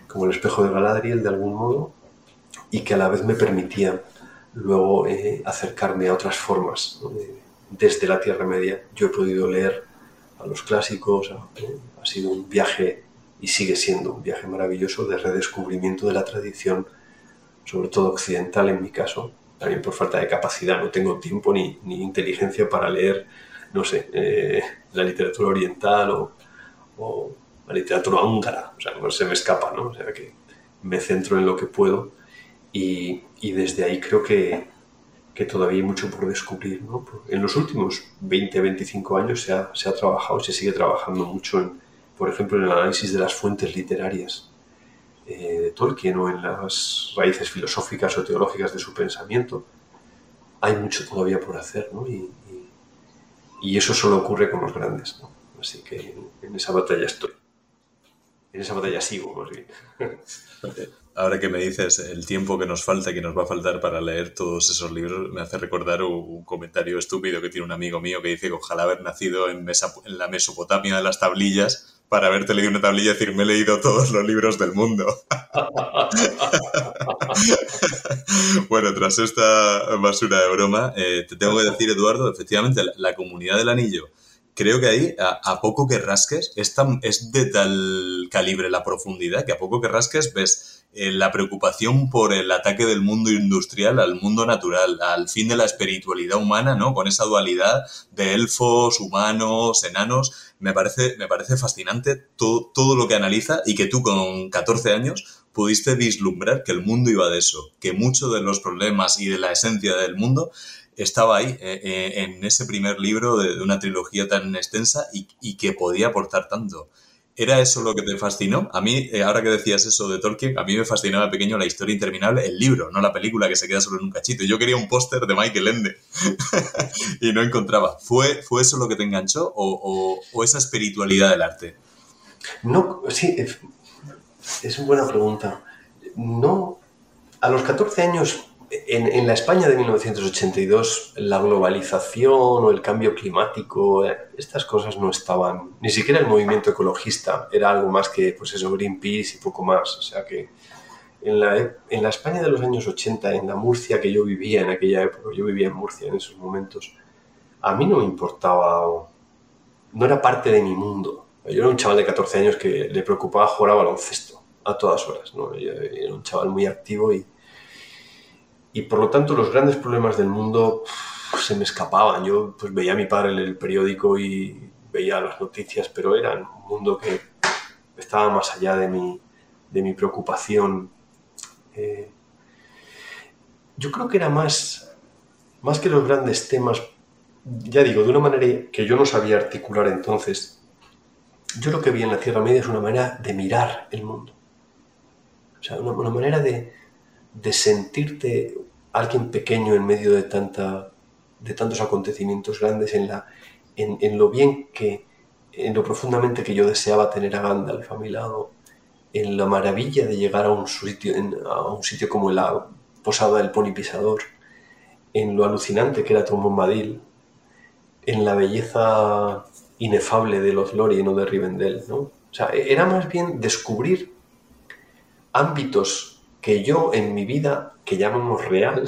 como el espejo de Galadriel de algún modo, y que a la vez me permitía luego eh, acercarme a otras formas. Desde la Tierra Media yo he podido leer a los clásicos, ha sido un viaje y sigue siendo un viaje maravilloso de redescubrimiento de la tradición, sobre todo occidental en mi caso, también por falta de capacidad, no tengo tiempo ni, ni inteligencia para leer, no sé, eh, la literatura oriental o, o, la literatura húngara, o sea, no se me escapa, ¿no? O sea, que me centro en lo que puedo y, y desde ahí creo que, que, todavía hay mucho por descubrir, ¿no? En los últimos 20, 25 años se ha, se ha trabajado, se sigue trabajando mucho en por ejemplo, en el análisis de las fuentes literarias eh, de Tolkien o en las raíces filosóficas o teológicas de su pensamiento, hay mucho todavía por hacer, ¿no? Y, eso solo ocurre con los grandes, ¿no? Así que en, esa batalla estoy. En esa batalla sigo, más bien. Ahora que me dices el tiempo que nos falta que nos va a faltar para leer todos esos libros, me hace recordar un, comentario estúpido que tiene un amigo mío que dice que ojalá haber nacido en, en la Mesopotamia de las tablillas para haberte leído una tablilla y decir, me he leído todos los libros del mundo. bueno, tras esta basura de broma, eh, te tengo que decir, Eduardo, efectivamente, la, comunidad del anillo, creo que ahí, a, poco que rasques, es, es de tal calibre la profundidad que a poco que rasques ves eh, la preocupación por el ataque del mundo industrial al mundo natural, al fin de la espiritualidad humana, ¿no? Con esa dualidad de elfos, humanos, enanos me parece, me parece fascinante todo, todo lo que analiza y que tú con 14 años pudiste vislumbrar que el mundo iba de eso, que muchos de los problemas y de la esencia del mundo estaba ahí, eh, eh, en ese primer libro de, una trilogía tan extensa y, y, que podía aportar tanto. ¿Era eso lo que te fascinó? A mí, eh, ahora que decías eso de Tolkien, a mí me fascinaba pequeño la historia interminable, el libro, no la película que se queda solo en un cachito. Yo quería un póster de Michael Ende y no encontraba. ¿Fue, ¿Fue eso lo que te enganchó o, esa espiritualidad del arte? No, sí, es, una buena pregunta. No, a los 14 años en, la España de 1982, la globalización o el cambio climático, eh, estas cosas no estaban, ni siquiera el movimiento ecologista, era algo más que, pues eso, Greenpeace y poco más. O sea que en la, España de los años 80, en la Murcia que yo vivía en aquella época, yo vivía en Murcia en esos momentos, a mí no me importaba, no era parte de mi mundo. Yo era un chaval de 14 años que le preocupaba jugar a baloncesto a todas horas. ¿no? Yo era un chaval muy activo y, y por lo tanto los grandes problemas del mundo se me escapaban. Yo pues, veía a mi padre en el periódico y veía las noticias, pero era un mundo que estaba más allá de mi, de mi preocupación. Eh, yo creo que era más, más que los grandes temas, ya digo, de una manera que yo no sabía articular entonces, yo lo que vi en la Tierra Media es una manera de mirar el mundo. O sea, una, manera de, de sentirte alguien pequeño en medio de, tanta, de tantos acontecimientos grandes, en, la, en, lo bien que, en lo profundamente que yo deseaba tener a Gandalf a mi lado, en la maravilla de llegar a un sitio, a un sitio como la posada del pony pisador, en lo alucinante que era Tom Bombadil, en la belleza inefable de los Lorien o de Rivendell, ¿no? O sea, era más bien descubrir ámbitos que yo en mi vida, que llamamos real,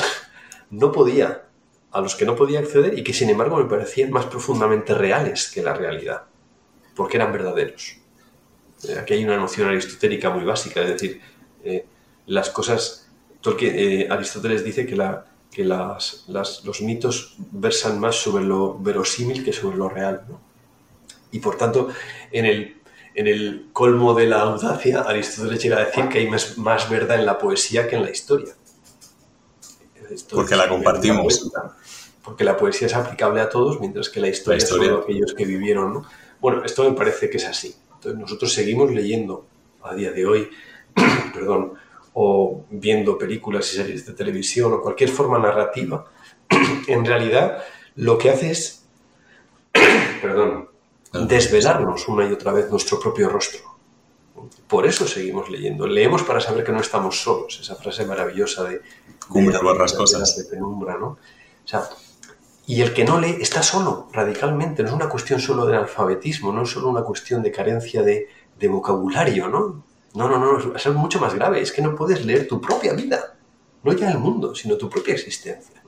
no podía, a los que no podía acceder y que sin embargo me parecían más profundamente reales que la realidad, porque eran verdaderos. Eh, aquí hay una noción aristotélica muy básica, es decir, eh, las cosas, eh, Aristóteles dice que, la, que las, los mitos versan más sobre lo verosímil que sobre lo real. Y por tanto, en el en el colmo de la audacia, Aristóteles llega a decir que hay más, más verdad en la poesía que en la historia. porque la compartimos. Porque la poesía es aplicable a todos, mientras que la historia, es solo aquellos que vivieron. Bueno, esto me parece que es así. Entonces nosotros seguimos leyendo a día de hoy, perdón, o viendo películas y series de televisión o cualquier forma narrativa. en realidad, lo que hace es, perdón, desvelarnos una y otra vez nuestro propio rostro. Por eso seguimos leyendo. Leemos para saber que no estamos solos. Esa frase maravillosa de... Cumbre barras cosas. De penumbra, ¿no? O sea, y el que no lee está solo, radicalmente. No es una cuestión solo de alfabetismo, no es solo una cuestión de carencia de, de vocabulario, ¿no? No, no, no, es algo mucho más grave. Es que no puedes leer tu propia vida. No ya el mundo, sino tu propia existencia.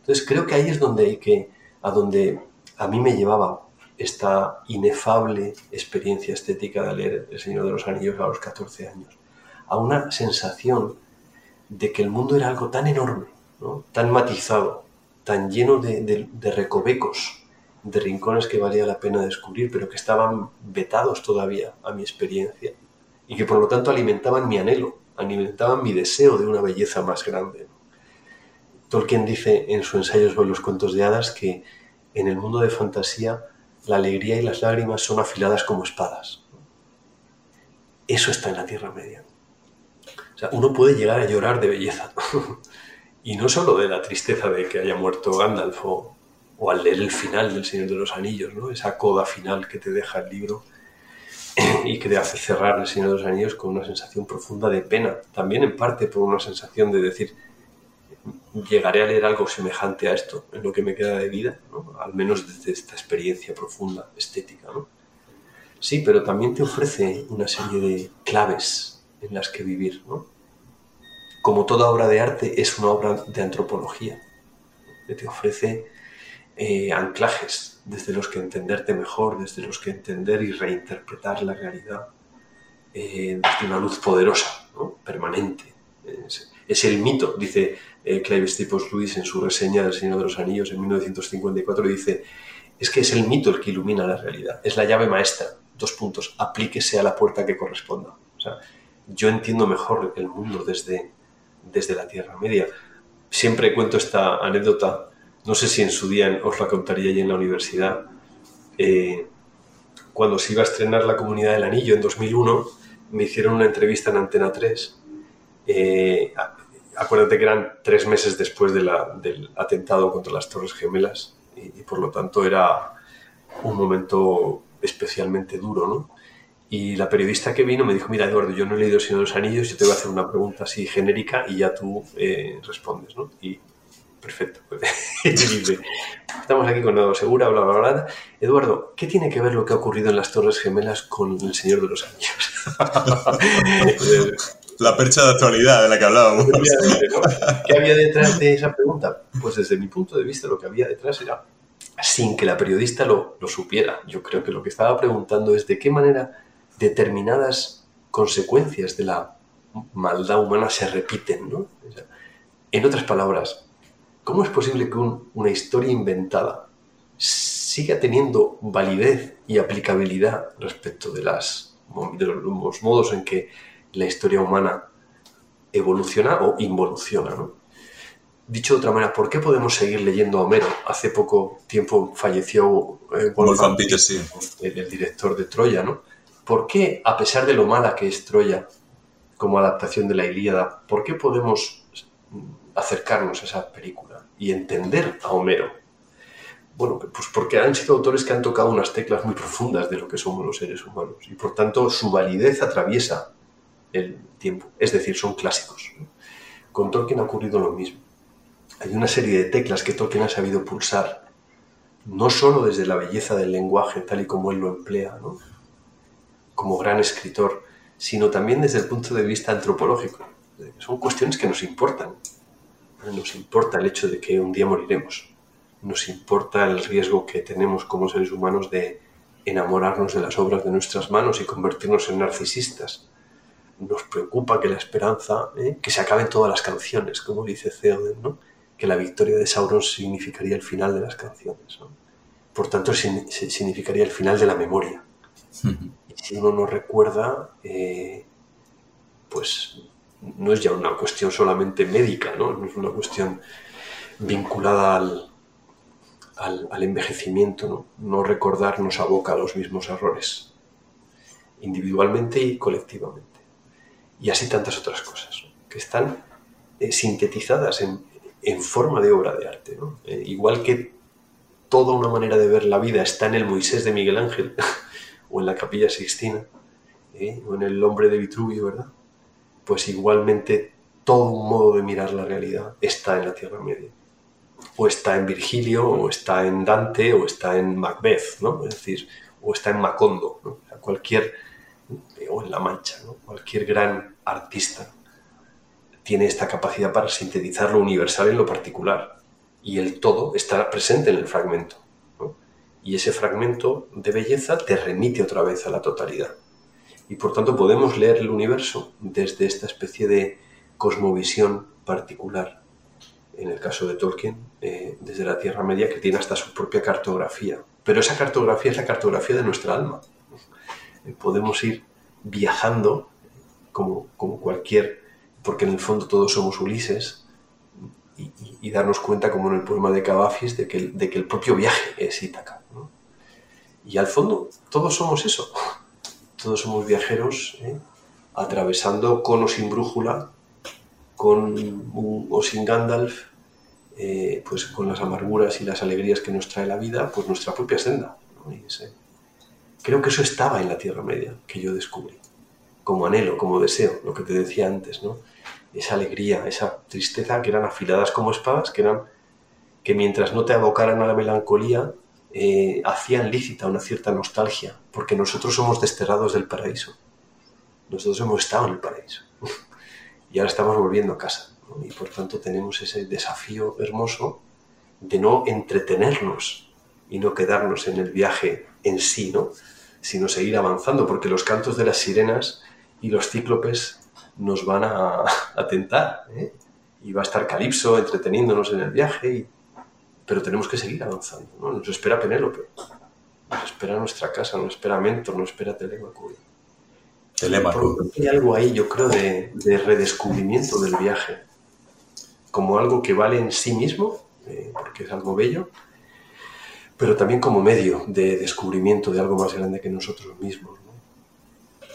Entonces creo que ahí es donde hay que, a donde a mí me llevaba esta inefable experiencia estética de leer El Señor de los Anillos a los 14 años, a una sensación de que el mundo era algo tan enorme, tan matizado, tan lleno de, recovecos, de rincones que valía la pena descubrir, pero que estaban vetados todavía a mi experiencia y que por lo tanto alimentaban mi anhelo, alimentaban mi deseo de una belleza más grande. Tolkien dice en su ensayo sobre los cuentos de hadas que en el mundo de fantasía la alegría y las lágrimas son afiladas como espadas. Eso está en la Tierra Media. O sea, uno puede llegar a llorar de belleza. y no solo de la tristeza de que haya muerto Gandalf o, al leer el final del Señor de los Anillos, ¿no? esa coda final que te deja el libro y que te hace cerrar el Señor de los Anillos con una sensación profunda de pena. También en parte por una sensación de decir, llegaré a leer algo semejante a esto en lo que me queda de vida, al menos desde esta experiencia profunda, estética. ¿no? Sí, pero también te ofrece una serie de claves en las que vivir. ¿no? Como toda obra de arte es una obra de antropología, que te ofrece eh, anclajes desde los que entenderte mejor, desde los que entender y reinterpretar la realidad eh, desde una luz poderosa, permanente. Es el mito, dice eh, Clive Staples Lewis en su reseña del Señor de los Anillos en 1954 dice, es que es el mito el que ilumina la realidad, es la llave maestra, dos puntos, aplíquese a la puerta que corresponda. O sea, yo entiendo mejor el mundo desde, desde la Tierra Media. Siempre cuento esta anécdota, no sé si en su día os la contaría ya en la universidad, eh, cuando se iba a estrenar La Comunidad del Anillo en 2001, me hicieron una entrevista en Antena 3 acuérdate que eran tres meses después del atentado contra las Torres Gemelas y, por lo tanto era un momento especialmente duro, ¿no? Y la periodista que vino me dijo, mira Eduardo, yo no he leído de los Anillos, yo te voy a hacer una pregunta así genérica y ya tú eh, respondes, ¿no? Y perfecto. dice, estamos aquí con Eduardo Segura, bla, bla, bla. Eduardo, ¿qué tiene que ver lo que ha ocurrido en las Torres Gemelas con El Señor de los Anillos? la percha de actualidad de la que hablábamos. ¿Qué había detrás de esa pregunta? Pues desde mi punto de vista lo que había detrás era, sin que la periodista lo, lo supiera, yo creo que lo que estaba preguntando es de qué manera determinadas consecuencias de la maldad humana se repiten. ¿no? En otras palabras, ¿cómo es posible que una historia inventada siga teniendo validez y aplicabilidad respecto de, las, de los modos en que la historia humana evoluciona o involuciona? ¿no? Dicho de otra manera, ¿por qué podemos seguir leyendo a Homero? Hace poco tiempo falleció eh, Wolfgang Petersen, el, el, director de Troya, ¿no? ¿Por qué, a pesar de lo mala que es Troya como adaptación de la Ilíada, por qué podemos acercarnos a esa película y entender a Homero? Bueno, pues porque han sido autores que han tocado unas teclas muy profundas de lo que somos los seres humanos y por tanto su validez atraviesa el tiempo, es decir, son clásicos. Con Tolkien ha ocurrido lo mismo. Hay una serie de teclas que Tolkien ha sabido pulsar, no solo desde la belleza del lenguaje tal y como él lo emplea, como gran escritor, sino también desde el punto de vista antropológico. Son cuestiones que nos importan. Nos importa el hecho de que un día moriremos. Nos importa el riesgo que tenemos como seres humanos de enamorarnos de las obras de nuestras manos y convertirnos en narcisistas. Nos preocupa que la esperanza, ¿eh? que se acaben todas las canciones, como dice Theoden, ¿no? que la victoria de Sauron significaría el final de las canciones. Por tanto, significaría el final de la memoria si uno no recuerda, eh, pues no es ya una cuestión solamente médica, ¿no? es una cuestión vinculada al, envejecimiento. ¿no? no recordar nos aboca a los mismos errores, individualmente y colectivamente. Y así tantas otras cosas, que están eh, sintetizadas en, forma de obra de arte. Eh, igual que toda una manera de ver la vida está en el Moisés de Miguel Ángel, o en la Capilla Sixtina, ¿eh? o en el Hombre de Vitruvio, ¿verdad? Pues igualmente todo un modo de mirar la realidad está en la Tierra Media. O está en Virgilio, o está en Dante, o está en Macbeth, ¿no? Es decir, o está en Macondo, ¿no? cualquier, o en La Mancha, ¿no? Cualquier gran artista tiene esta capacidad para sintetizar lo universal en lo particular. Y el todo está presente en el fragmento y ese fragmento de belleza te remite otra vez a la totalidad. Y por tanto podemos leer el universo desde esta especie de cosmovisión particular, en el caso de Tolkien, eh, desde la Tierra Media, que tiene hasta su propia cartografía. Pero esa cartografía es la cartografía de nuestra alma. Eh, podemos ir viajando como, como cualquier, porque en el fondo todos somos Ulises, y, darnos cuenta, como en el poema de Cavafis, de que, el, de que el propio viaje es Ítaca. Y al fondo, todos somos eso. Todos somos viajeros, ¿eh? atravesando con o sin brújula, con o sin Gandalf, eh, pues con las amarguras y las alegrías que nos trae la vida, pues nuestra propia senda. Creo que eso estaba en la Tierra Media, que yo descubrí, como anhelo, como deseo, lo que te decía antes, ¿no? esa alegría, esa tristeza que eran afiladas como espadas, que eran que mientras no te abocaran a la melancolía, eh, hacían lícita una cierta nostalgia, porque nosotros somos desterrados del paraíso. Nosotros hemos estado en el paraíso y ahora estamos volviendo a casa. Y por tanto tenemos ese desafío hermoso de no entretenernos y no quedarnos en el viaje en sí, ¿no? Sino seguir avanzando, porque los cantos de las sirenas y los cíclopes nos van a, tentar. ¿eh? Y va a estar Calipso entreteniéndonos en el viaje, pero tenemos que seguir avanzando. ¿no? Nos espera Penélope, nos espera nuestra casa, nos espera Mentor, nos espera Telémaco. Telémaco. Hay algo ahí, yo creo, de, redescubrimiento del viaje, como algo que vale en sí mismo, eh, porque es algo bello, pero también como medio de descubrimiento de algo más grande que nosotros mismos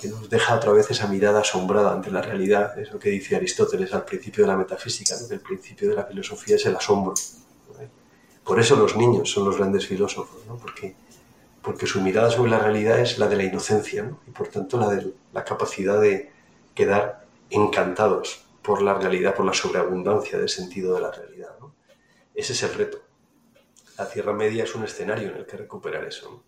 que nos deja otra vez esa mirada asombrada ante la realidad, es lo que dice Aristóteles al principio de la metafísica, que el principio de la filosofía es el asombro. Por eso los niños son los grandes filósofos, porque, porque su mirada sobre la realidad es la de la inocencia y por tanto la de la capacidad de quedar encantados por la realidad, por la sobreabundancia del sentido de la realidad. Ese es el reto. La Tierra Media es un escenario en el que recuperar eso.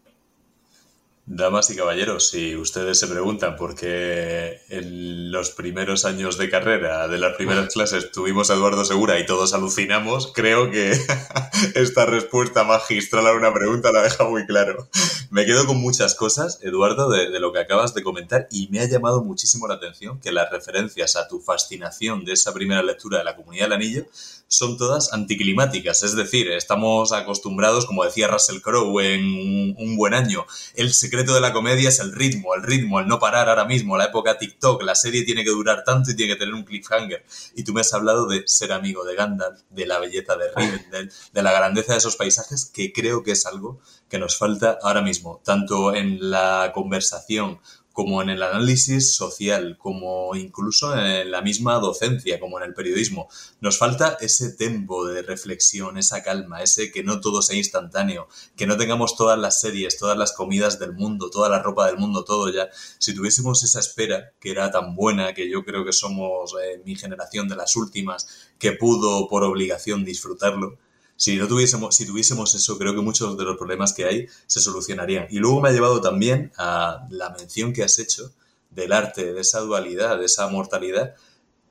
Damas y caballeros, si ustedes se preguntan por qué en los primeros años de carrera de las primeras clases tuvimos a Eduardo Segura y todos alucinamos, creo que esta respuesta magistral a una pregunta la deja muy claro. Me quedo con muchas cosas, Eduardo, de, de, lo que acabas de comentar y me ha llamado muchísimo la atención que las referencias a tu fascinación de esa primera lectura de la Comunidad del Anillo son todas anticlimáticas, es decir, estamos acostumbrados, como decía Russell Crowe en Un buen año, el secreto de la comedia es el ritmo, el ritmo, el no parar ahora mismo, la época TikTok, la serie tiene que durar tanto y tiene que tener un cliffhanger. Y tú me has hablado de ser amigo de Gandalf, de la belleza de Rivendell, de la grandeza de esos paisajes, que creo que es algo que nos falta ahora mismo, tanto en la conversación como en el análisis social, como incluso en la misma docencia, como en el periodismo. Nos falta ese tempo de reflexión, esa calma, ese que no todo sea instantáneo, que no tengamos todas las series, todas las comidas del mundo, toda la ropa del mundo, todo ya. Si tuviésemos esa espera, que era tan buena, que yo creo que somos eh, mi generación de las últimas, que pudo por obligación disfrutarlo, si no tuviésemos, si tuviésemos eso, creo que muchos de los problemas que hay se solucionarían. Y luego me ha llevado también a la mención que has hecho del arte, de esa dualidad, de esa mortalidad,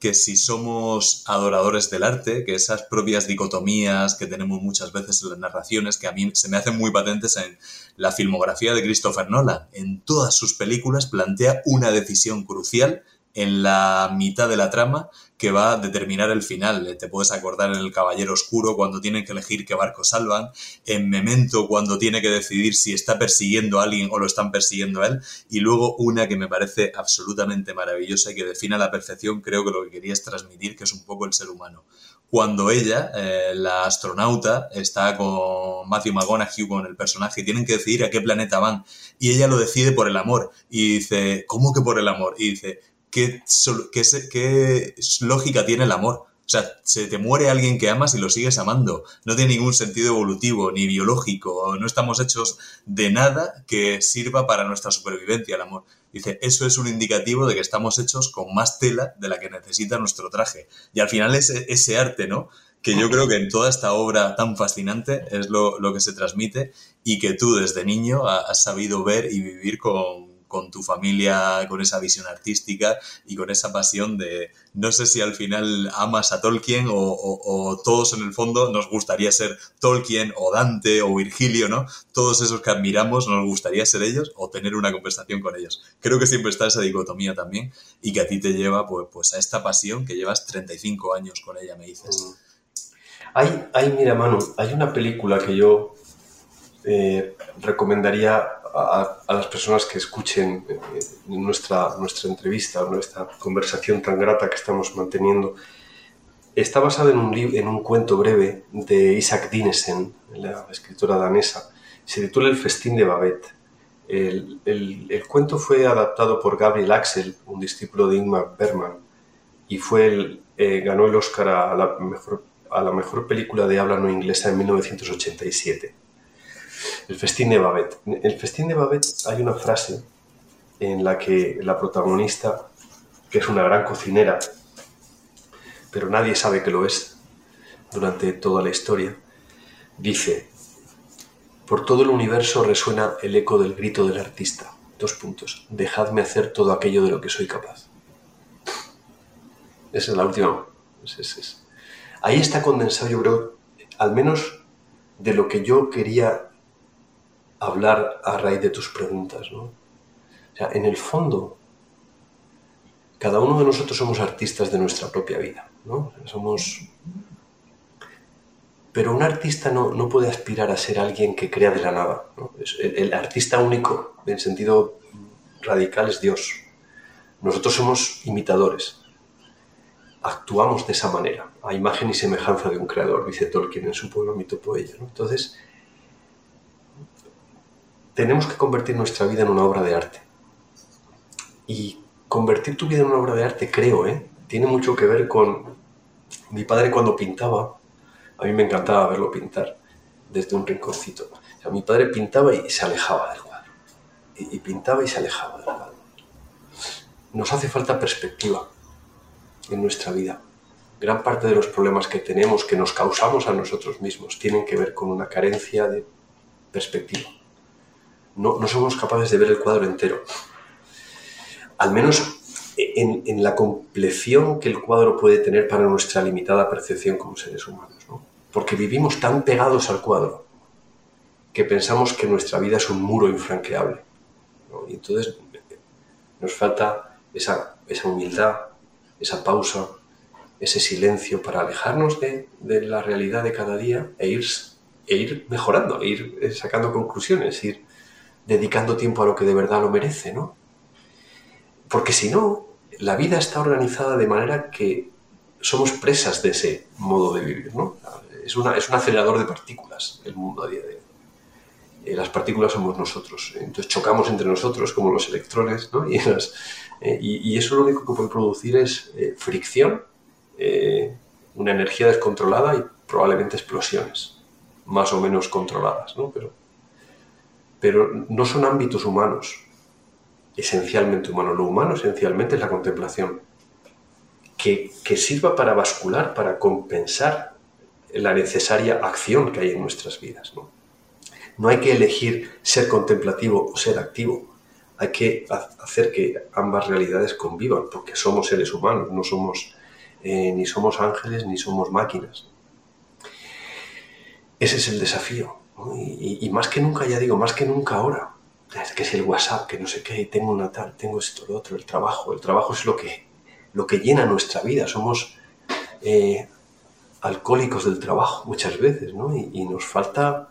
que si somos adoradores del arte, que esas propias dicotomías que tenemos muchas veces en las narraciones, que a mí se me hacen muy patentes en la filmografía de Christopher Nolan, en todas sus películas plantea una decisión crucial en la mitad de la trama que va a determinar el final. Te puedes acordar en El Caballero Oscuro cuando tienen que elegir qué barco salvan, en Memento cuando tiene que decidir si está persiguiendo a alguien o lo están persiguiendo a él, y luego una que me parece absolutamente maravillosa y que define a la perfección, creo que lo que querías transmitir, que es un poco el ser humano. Cuando ella, eh, la astronauta, está con Matthew McConaughey, con el personaje, tienen que decidir a qué planeta van, y ella lo decide por el amor, y dice, ¿cómo que por el amor? Y dice, ¿qué, lógica tiene el amor? O sea, se te muere alguien que amas y lo sigues amando. No tiene ningún sentido evolutivo ni biológico. No estamos hechos de nada que sirva para nuestra supervivencia el amor. Dice, eso es un indicativo de que estamos hechos con más tela de la que necesita nuestro traje. Y al final ese, ese arte, ¿no? Que yo creo que en toda esta obra tan fascinante es lo que se transmite y que tú desde niño has sabido ver y vivir con, con tu familia, con esa visión artística y con esa pasión de, no sé si al final amas a Tolkien o, todos en el fondo nos gustaría ser Tolkien o Dante o Virgilio, ¿no? Todos esos que admiramos nos gustaría ser ellos o tener una conversación con ellos. Creo que siempre está esa dicotomía también y que a ti te lleva pues, pues a esta pasión que llevas 35 años con ella, me dices. Mm. Hay, hay mira, Manu, hay una película que yo eh, recomendaría a, las personas que escuchen eh, nuestra, nuestra entrevista, nuestra conversación tan grata que estamos manteniendo, está basada en un, en un cuento breve de Isaac Dinesen, la escritora danesa. Se titula El festín de Babette. El, el, cuento fue adaptado por Gabriel Axel, un discípulo de Ingmar Bergman, y fue eh, ganó el Oscar a la, mejor, a la mejor película de habla no inglesa en 1987. El festín de Babette. En el festín de Babette hay una frase en la que la protagonista, que es una gran cocinera, pero nadie sabe que lo es durante toda la historia, dice, por todo el universo resuena el eco del grito del artista. Dos puntos. Dejadme hacer todo aquello de lo que soy capaz. Esa es la última. Ahí está condensado, yo creo, al menos de lo que yo quería hablar a raíz de tus preguntas. ¿no? O sea, en el fondo, cada uno de nosotros somos artistas de nuestra propia vida. ¿no? Somos... Pero un artista no, no, puede aspirar a ser alguien que crea de la nada. El, artista único, en sentido radical, es Dios. Nosotros somos imitadores. Actuamos de esa manera, a imagen y semejanza de un creador, dice Tolkien en su poema Mitopoeia. ¿no? Entonces, tenemos que convertir nuestra vida en una obra de arte. Y convertir tu vida en una obra de arte, creo, ¿eh? tiene mucho que ver con mi padre cuando pintaba, a mí me encantaba verlo pintar, desde un rinconcito. mi padre pintaba y se alejaba del cuadro. Y, pintaba y se alejaba del cuadro. Nos hace falta perspectiva en nuestra vida. Gran parte de los problemas que tenemos, que nos causamos a nosotros mismos, tienen que ver con una carencia de perspectiva. No, no somos capaces de ver el cuadro entero. Al menos en, la compleción que el cuadro puede tener para nuestra limitada percepción como seres humanos. Porque vivimos tan pegados al cuadro que pensamos que nuestra vida es un muro infranqueable. Y entonces nos falta esa, esa, humildad, esa pausa, ese silencio para alejarnos de, de, la realidad de cada día e ir, e ir mejorando, e ir eh, sacando conclusiones, ir dedicando tiempo a lo que de verdad lo merece, ¿no? Porque si no, la vida está organizada de manera que somos presas de ese modo de vivir, ¿no? Es, un acelerador de partículas el mundo a día de hoy. Eh, las partículas somos nosotros, entonces chocamos entre nosotros como los electrones, ¿no? Y, eh, y, eso lo único que puede producir es eh, fricción, una energía descontrolada y probablemente explosiones, más o menos controladas, ¿no? Pero, pero no son ámbitos humanos, esencialmente humano. Lo humano esencialmente es la contemplación, que, sirva para bascular, para compensar la necesaria acción que hay en nuestras vidas. ¿no? no hay que elegir ser contemplativo o ser activo, hay que hacer que ambas realidades convivan, porque somos seres humanos, no somos eh, ni somos ángeles ni somos máquinas. Ese es el desafío. Y, más que nunca, ya digo, más que nunca ahora, que es el WhatsApp, que no sé qué, tengo una tal, tengo esto, lo otro, el trabajo. El trabajo es lo que, lo que llena nuestra vida. Somos eh, alcohólicos del trabajo muchas veces, ¿no? Y, nos falta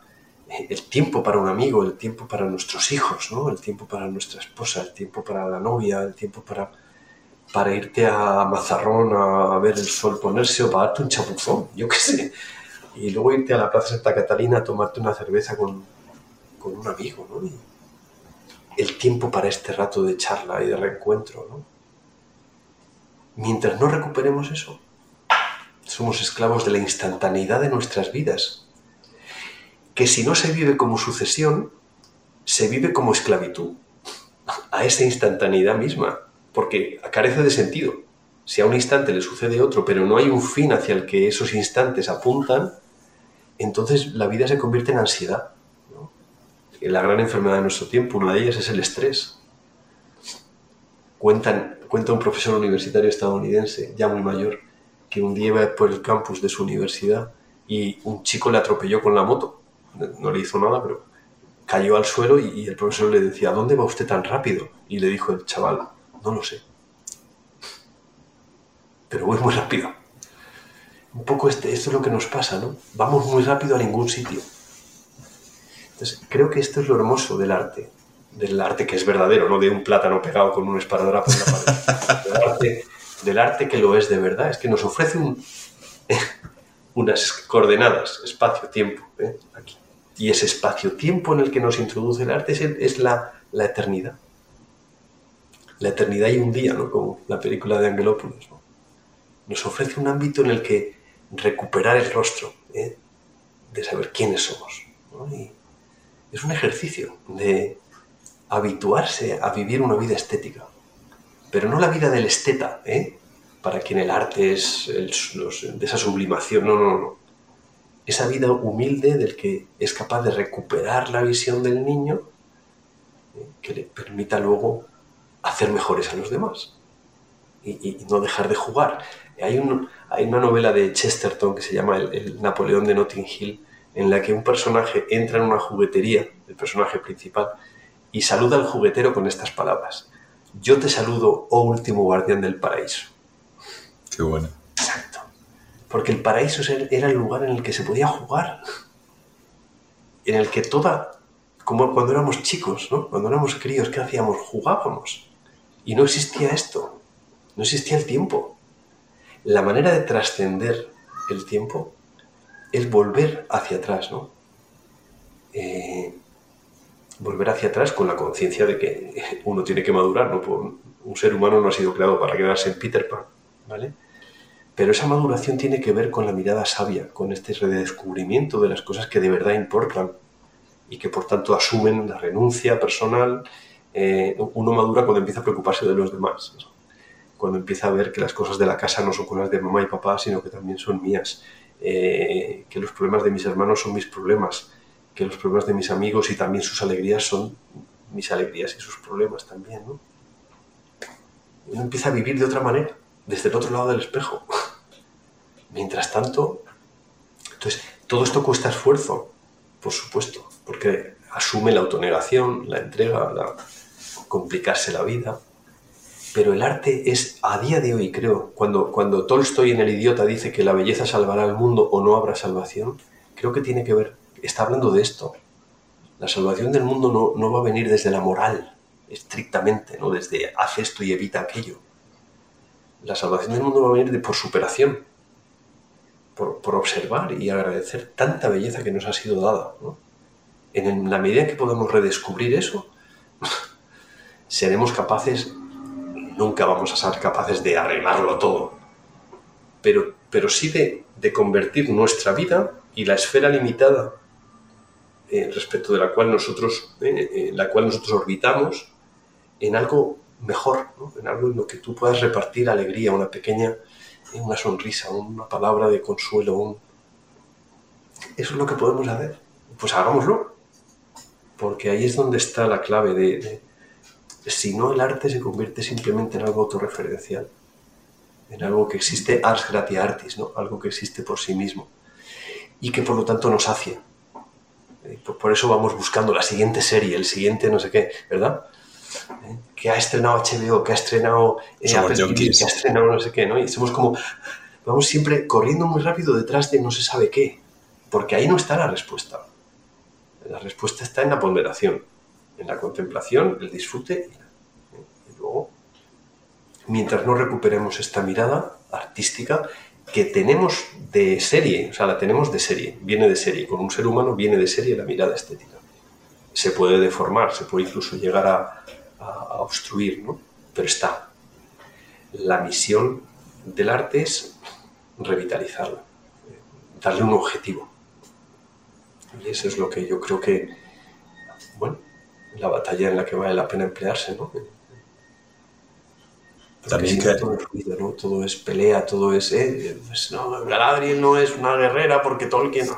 el tiempo para un amigo, el tiempo para nuestros hijos, ¿no? El tiempo para nuestra esposa, el tiempo para la novia, el tiempo para, para irte a Mazarrón a ver el sol ponerse o para darte un chapuzón, yo qué sé. Y luego irte a la Plaza Santa Catalina a tomarte una cerveza con, con un amigo, ¿no? el tiempo para este rato de charla y de reencuentro. ¿no? Mientras no recuperemos eso, somos esclavos de la instantaneidad de nuestras vidas, que si no se vive como sucesión, se vive como esclavitud a esa instantaneidad misma, porque carece de sentido. Si a un instante le sucede otro, pero no hay un fin hacia el que esos instantes apuntan, entonces la vida se convierte en ansiedad la gran enfermedad de nuestro tiempo, una de ellas es el estrés. Cuentan, cuenta un profesor universitario estadounidense, ya muy mayor, que un día iba por el campus de su universidad y un chico le atropelló con la moto. No le hizo nada, pero cayó al suelo y, el profesor le decía, ¿dónde va usted tan rápido? Y le dijo el chaval, no lo sé. Pero voy muy rápido. Un poco este, esto es lo que nos pasa, ¿no? Vamos muy rápido a ningún sitio. Entonces, creo que esto es lo hermoso del arte, del arte que es verdadero, no de un plátano pegado con un esparadrapo en la pared, del arte, que lo es de verdad, es que nos ofrece unas coordenadas, espacio-tiempo, ¿eh? aquí. Y ese espacio-tiempo en el que nos introduce el arte es, la, eternidad. La eternidad y un día, ¿no? como la película de Angelopoulos. Nos ofrece un ámbito en el que recuperar el rostro, ¿eh? de saber quiénes somos. Y, es un ejercicio de habituarse a vivir una vida estética. Pero no la vida del esteta, ¿eh? para quien el arte es de esa sublimación, no, no, no. Esa vida humilde del que es capaz de recuperar la visión del niño ¿eh? que le permita luego hacer mejores a los demás y, no dejar de jugar. Hay, hay, una novela de Chesterton que se llama el, el Napoleón de Notting Hill, en la que un personaje entra en una juguetería, el personaje principal, y saluda al juguetero con estas palabras. Yo te saludo, oh último guardián del paraíso. Qué bueno. Exacto. Porque el paraíso era el lugar en el que se podía jugar. En el que toda, como cuando éramos chicos, ¿no? Cuando éramos críos, ¿qué hacíamos? Jugábamos. Y no existía esto. No existía el tiempo. La manera de trascender el tiempo es volver hacia atrás, ¿no? Eh, volver hacia atrás con la conciencia de que uno tiene que madurar, ¿no? Un ser humano no ha sido creado para quedarse en Peter Pan, ¿vale? Pero esa maduración tiene que ver con la mirada sabia, con este redescubrimiento de las cosas que de verdad importan y que por tanto asumen la renuncia personal. Eh, uno madura cuando empieza a preocuparse de los demás, cuando empieza a ver que las cosas de la casa no son cosas de mamá y papá, sino que también son mías, eh, que los problemas de mis hermanos son mis problemas, que los problemas de mis amigos y también sus alegrías son mis alegrías y sus problemas también. ¿no? Uno empieza a vivir de otra manera, desde el otro lado del espejo. Mientras tanto, entonces, todo esto cuesta esfuerzo, por supuesto, porque asume la autonegación, la entrega, la complicarse la vida. Pero el arte es, a día de hoy, creo, cuando, cuando Tolstoy en El idiota dice que la belleza salvará al mundo o no habrá salvación, creo que tiene que ver, está hablando de esto. La salvación del mundo no, no va a venir desde la moral, estrictamente, no desde haz esto y evita aquello. La salvación del mundo va a venir de, por superación, por, observar y agradecer tanta belleza que nos ha sido dada. En la medida en que podamos redescubrir eso, seremos capaces, nunca vamos a ser capaces de arreglarlo todo, pero, pero sí de, convertir nuestra vida y la esfera limitada eh, respecto de la cual nosotros, eh, la cual nosotros orbitamos, en algo mejor, en algo en lo que tú puedas repartir alegría, una pequeña una sonrisa, una palabra de consuelo. Eso es lo que podemos hacer. Pues hagámoslo. Porque ahí es donde está la clave de, Si no, el arte se convierte simplemente en algo autorreferencial. En algo que existe ars gratia artis, ¿no? Algo que existe por sí mismo. Y que por lo tanto nos sacia. Por eso vamos buscando la siguiente serie, el siguiente no sé qué, ¿verdad? que ha estrenado HBO, que ha estrenado eh, que ha estrenado no sé qué, ¿no? Y somos como, vamos siempre corriendo muy rápido detrás de no se sabe qué, porque ahí no está la respuesta. La respuesta está en la ponderación, en la contemplación, el disfrute. Y luego, mientras no recuperemos esta mirada artística que tenemos de serie, o sea, la tenemos de serie, viene de serie, con un ser humano viene de serie la mirada estética. Se puede deformar, se puede incluso llegar a, obstruir, ¿no? Pero está. La misión del arte es revitalizarla, darle un objetivo. Y eso es lo que yo creo que, bueno, la batalla en la que vale la pena emplearse, ¿no? También que... todo, es ruido, ¿no? todo es pelea, todo es... Eh, pues no, Galadriel no es una guerrera porque Tolkien...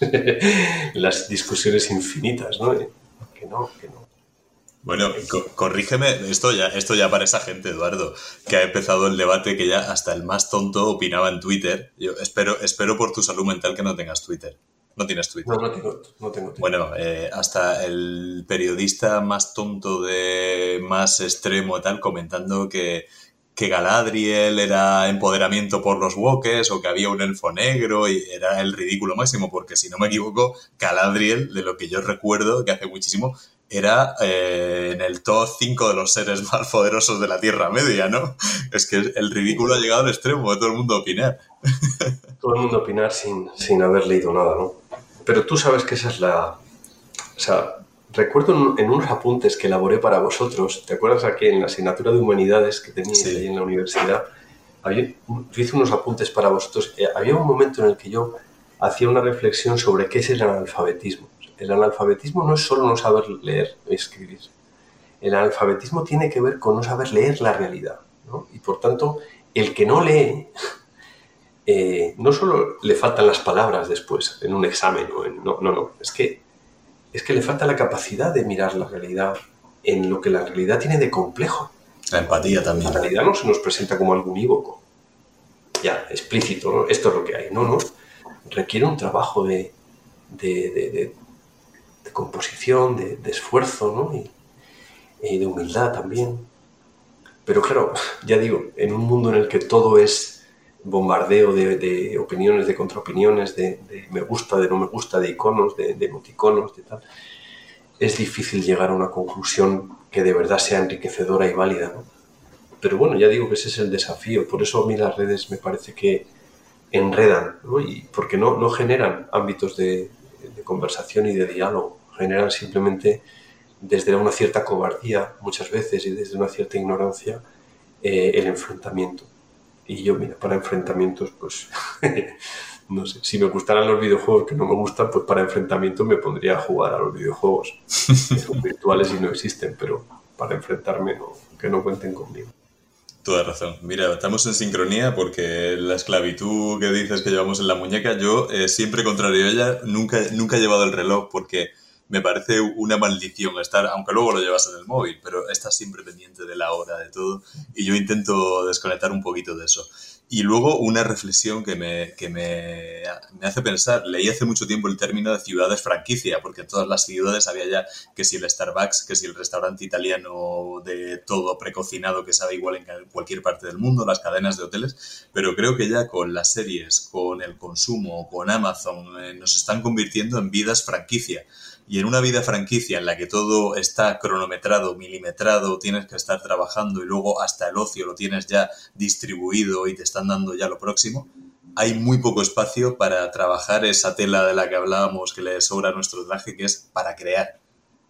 Las discusiones infinitas, ¿no? Que no, que no. Bueno, corrígeme, esto ya, esto ya para esa gente, Eduardo, que ha empezado el debate que ya hasta el más tonto opinaba en Twitter. Yo espero, espero por tu salud mental que no tengas Twitter. No tienes Twitter. No, no tengo, no tengo Twitter. Bueno, eh, hasta el periodista más tonto de más extremo tal comentando que, que Galadriel era empoderamiento por los woques o que había un elfo negro y era el ridículo máximo, porque si no me equivoco, Galadriel, de lo que yo recuerdo, que hace muchísimo, era eh, en el top 5 de los seres más poderosos de la Tierra Media, ¿no? Es que el ridículo ha llegado al extremo de todo el mundo opinar. Todo el mundo opinar sin, sin haber leído nada, ¿no? Pero tú sabes que esa es la... O sea, recuerdo en, unos apuntes que elaboré para vosotros, ¿te acuerdas aquí en la asignatura de Humanidades que teníais ahí en la universidad? Había, yo hice unos apuntes para vosotros. Eh, había un momento en el que yo hacía una reflexión sobre qué es el analfabetismo el analfabetismo no es solo no saber leer y escribir. El analfabetismo tiene que ver con no saber leer la realidad. Y por tanto, el que no lee, eh, no solo le faltan las palabras después en un examen, no, no, no, es que, es que le falta la capacidad de mirar la realidad en lo que la realidad tiene de complejo. La empatía también. La realidad no se nos presenta como algo unívoco, ya, explícito, esto es lo que hay. No, no, requiere un trabajo de, de composición, de, esfuerzo ¿no? y, de humildad también. Pero claro, ya digo, en un mundo en el que todo es bombardeo de, opiniones, de contraopiniones, de, me gusta, de no me gusta, de iconos, de, emoticonos, de tal, es difícil llegar a una conclusión que de verdad sea enriquecedora y válida. Pero bueno, ya digo que ese es el desafío. Por eso a mí las redes me parece que enredan, y porque no, no generan ámbitos de, de conversación y de diálogo. Generan simplemente desde una cierta cobardía muchas veces y desde una cierta ignorancia eh, el enfrentamiento. Y yo, mira, para enfrentamientos, pues no sé, si me gustaran los videojuegos que no me gustan, pues para enfrentamientos me pondría a jugar a los videojuegos. que son virtuales y no existen, pero para enfrentarme, no, que no cuenten conmigo. Toda razón. Mira, estamos en sincronía porque la esclavitud que dices que llevamos en la muñeca, yo eh, siempre contrario a ella, nunca, nunca he llevado el reloj porque me parece una maldición estar, aunque luego lo llevas en el móvil, pero estás siempre pendiente de la hora, de todo, y yo intento desconectar un poquito de eso. Y luego una reflexión que, me, que me, me, hace pensar, leí hace mucho tiempo el término de ciudades franquicia, porque en todas las ciudades había ya que si el Starbucks, que si el restaurante italiano de todo precocinado que sabe igual en cualquier parte del mundo, las cadenas de hoteles, pero creo que ya con las series, con el consumo, con Amazon, eh, nos están convirtiendo en vidas franquicia. Y en una vida franquicia en la que todo está cronometrado, milimetrado, tienes que estar trabajando y luego hasta el ocio lo tienes ya distribuido y te están dando ya lo próximo, hay muy poco espacio para trabajar esa tela de la que hablábamos que le sobra a nuestro traje, que es para crear.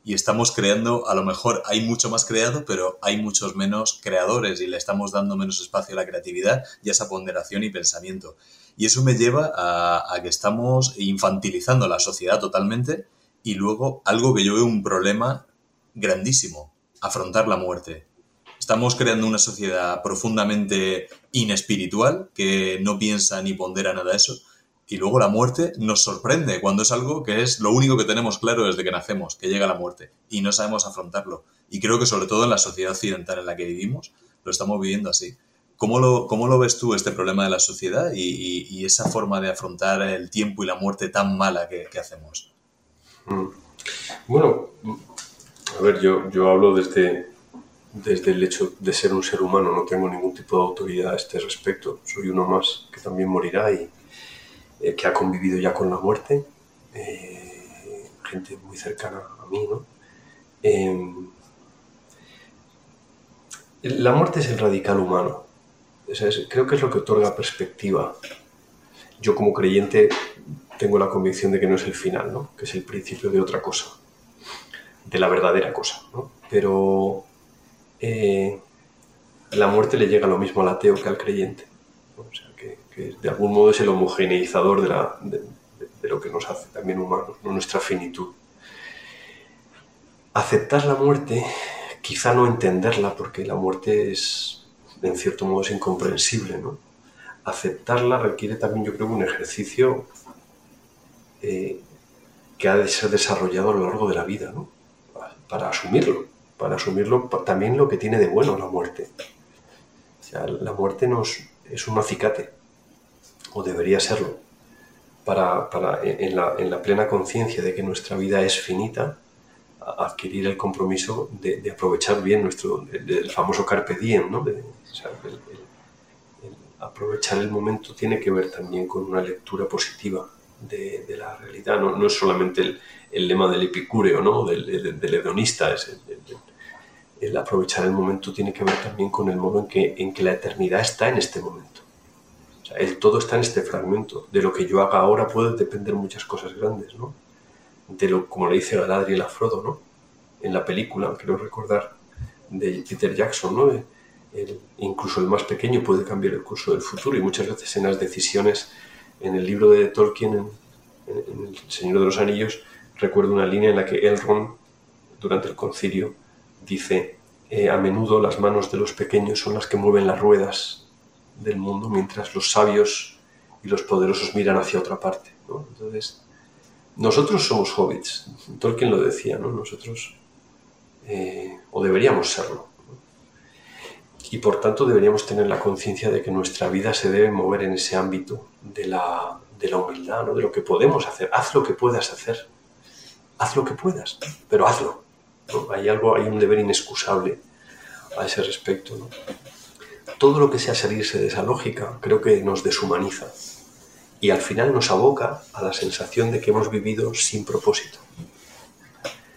Y estamos creando, a lo mejor hay mucho más creado, pero hay muchos menos creadores y le estamos dando menos espacio a la creatividad y a esa ponderación y pensamiento. Y eso me lleva a, a que estamos infantilizando la sociedad totalmente y luego, algo que yo veo un problema grandísimo, afrontar la muerte. Estamos creando una sociedad profundamente inespiritual que no piensa ni pondera nada de eso. Y luego la muerte nos sorprende cuando es algo que es lo único que tenemos claro desde que nacemos, que llega la muerte, y no sabemos afrontarlo. Y creo que sobre todo en la sociedad occidental en la que vivimos, lo estamos viviendo así. ¿Cómo lo, cómo lo ves tú este problema de la sociedad y, esa forma de afrontar el tiempo y la muerte tan mala que hacemos? Bueno, a ver, yo, yo hablo desde, desde el hecho de ser un ser humano, no tengo ningún tipo de autoridad a este respecto. Soy uno más que también morirá y eh, que ha convivido ya con la muerte, eh, gente muy cercana a mí, ¿no? Em, la muerte es el radical humano. creo que es lo que otorga perspectiva. Yo como creyente tengo la convicción de que no es el final, ¿no? que es el principio de otra cosa, de la verdadera cosa. ¿no? Pero eh, la muerte le llega lo mismo al ateo que al creyente. O sea, que, de algún modo es el homogeneizador de, la, de, lo que nos hace también humanos, nuestra finitud. Aceptar la muerte, quizá no entenderla, porque la muerte es, en cierto modo, es incomprensible, ¿no? Aceptarla requiere también, yo creo, un ejercicio eh, que ha de ser desarrollado a lo largo de la vida, ¿no? Para asumirlo, para asumirlo también lo que tiene de bueno la muerte. O sea, la muerte nos, es un acicate, o debería serlo, para, para en, la, en, la, plena conciencia de que nuestra vida es finita, adquirir el compromiso de, aprovechar bien nuestro, el, famoso carpe diem, ¿no? aprovechar el momento tiene que ver también con una lectura positiva de, la realidad. No, no, es solamente el, el, lema del epicúreo, ¿no? del, del, hedonista, es el, aprovechar el momento tiene que ver también con el modo en que, en que la eternidad está en este momento. El todo está en este fragmento. De lo que yo haga ahora pueden depender muchas cosas grandes, ¿no? De lo, como le dice Galadriel a Frodo, ¿no? En la película, quiero recordar, de Peter Jackson, ¿no? incluso el más pequeño puede cambiar el curso del futuro y muchas veces en las decisiones en el libro de Tolkien, en, El Señor de los Anillos, recuerdo una línea en la que Elrond, durante el concilio, dice, eh, a menudo las manos de los pequeños son las que mueven las ruedas del mundo, mientras los sabios y los poderosos miran hacia otra parte. Entonces, nosotros somos hobbits, Tolkien lo decía, ¿no? nosotros, eh, o deberíamos serlo, y por tanto deberíamos tener la conciencia de que nuestra vida se debe mover en ese ámbito de la, de la humildad, ¿no? de lo que podemos hacer. Haz lo que puedas hacer. Haz lo que puedas, pero hazlo. Hay algo, hay un deber inexcusable a ese respecto. Todo lo que sea salirse de esa lógica creo que nos deshumaniza y al final nos aboca a la sensación de que hemos vivido sin propósito.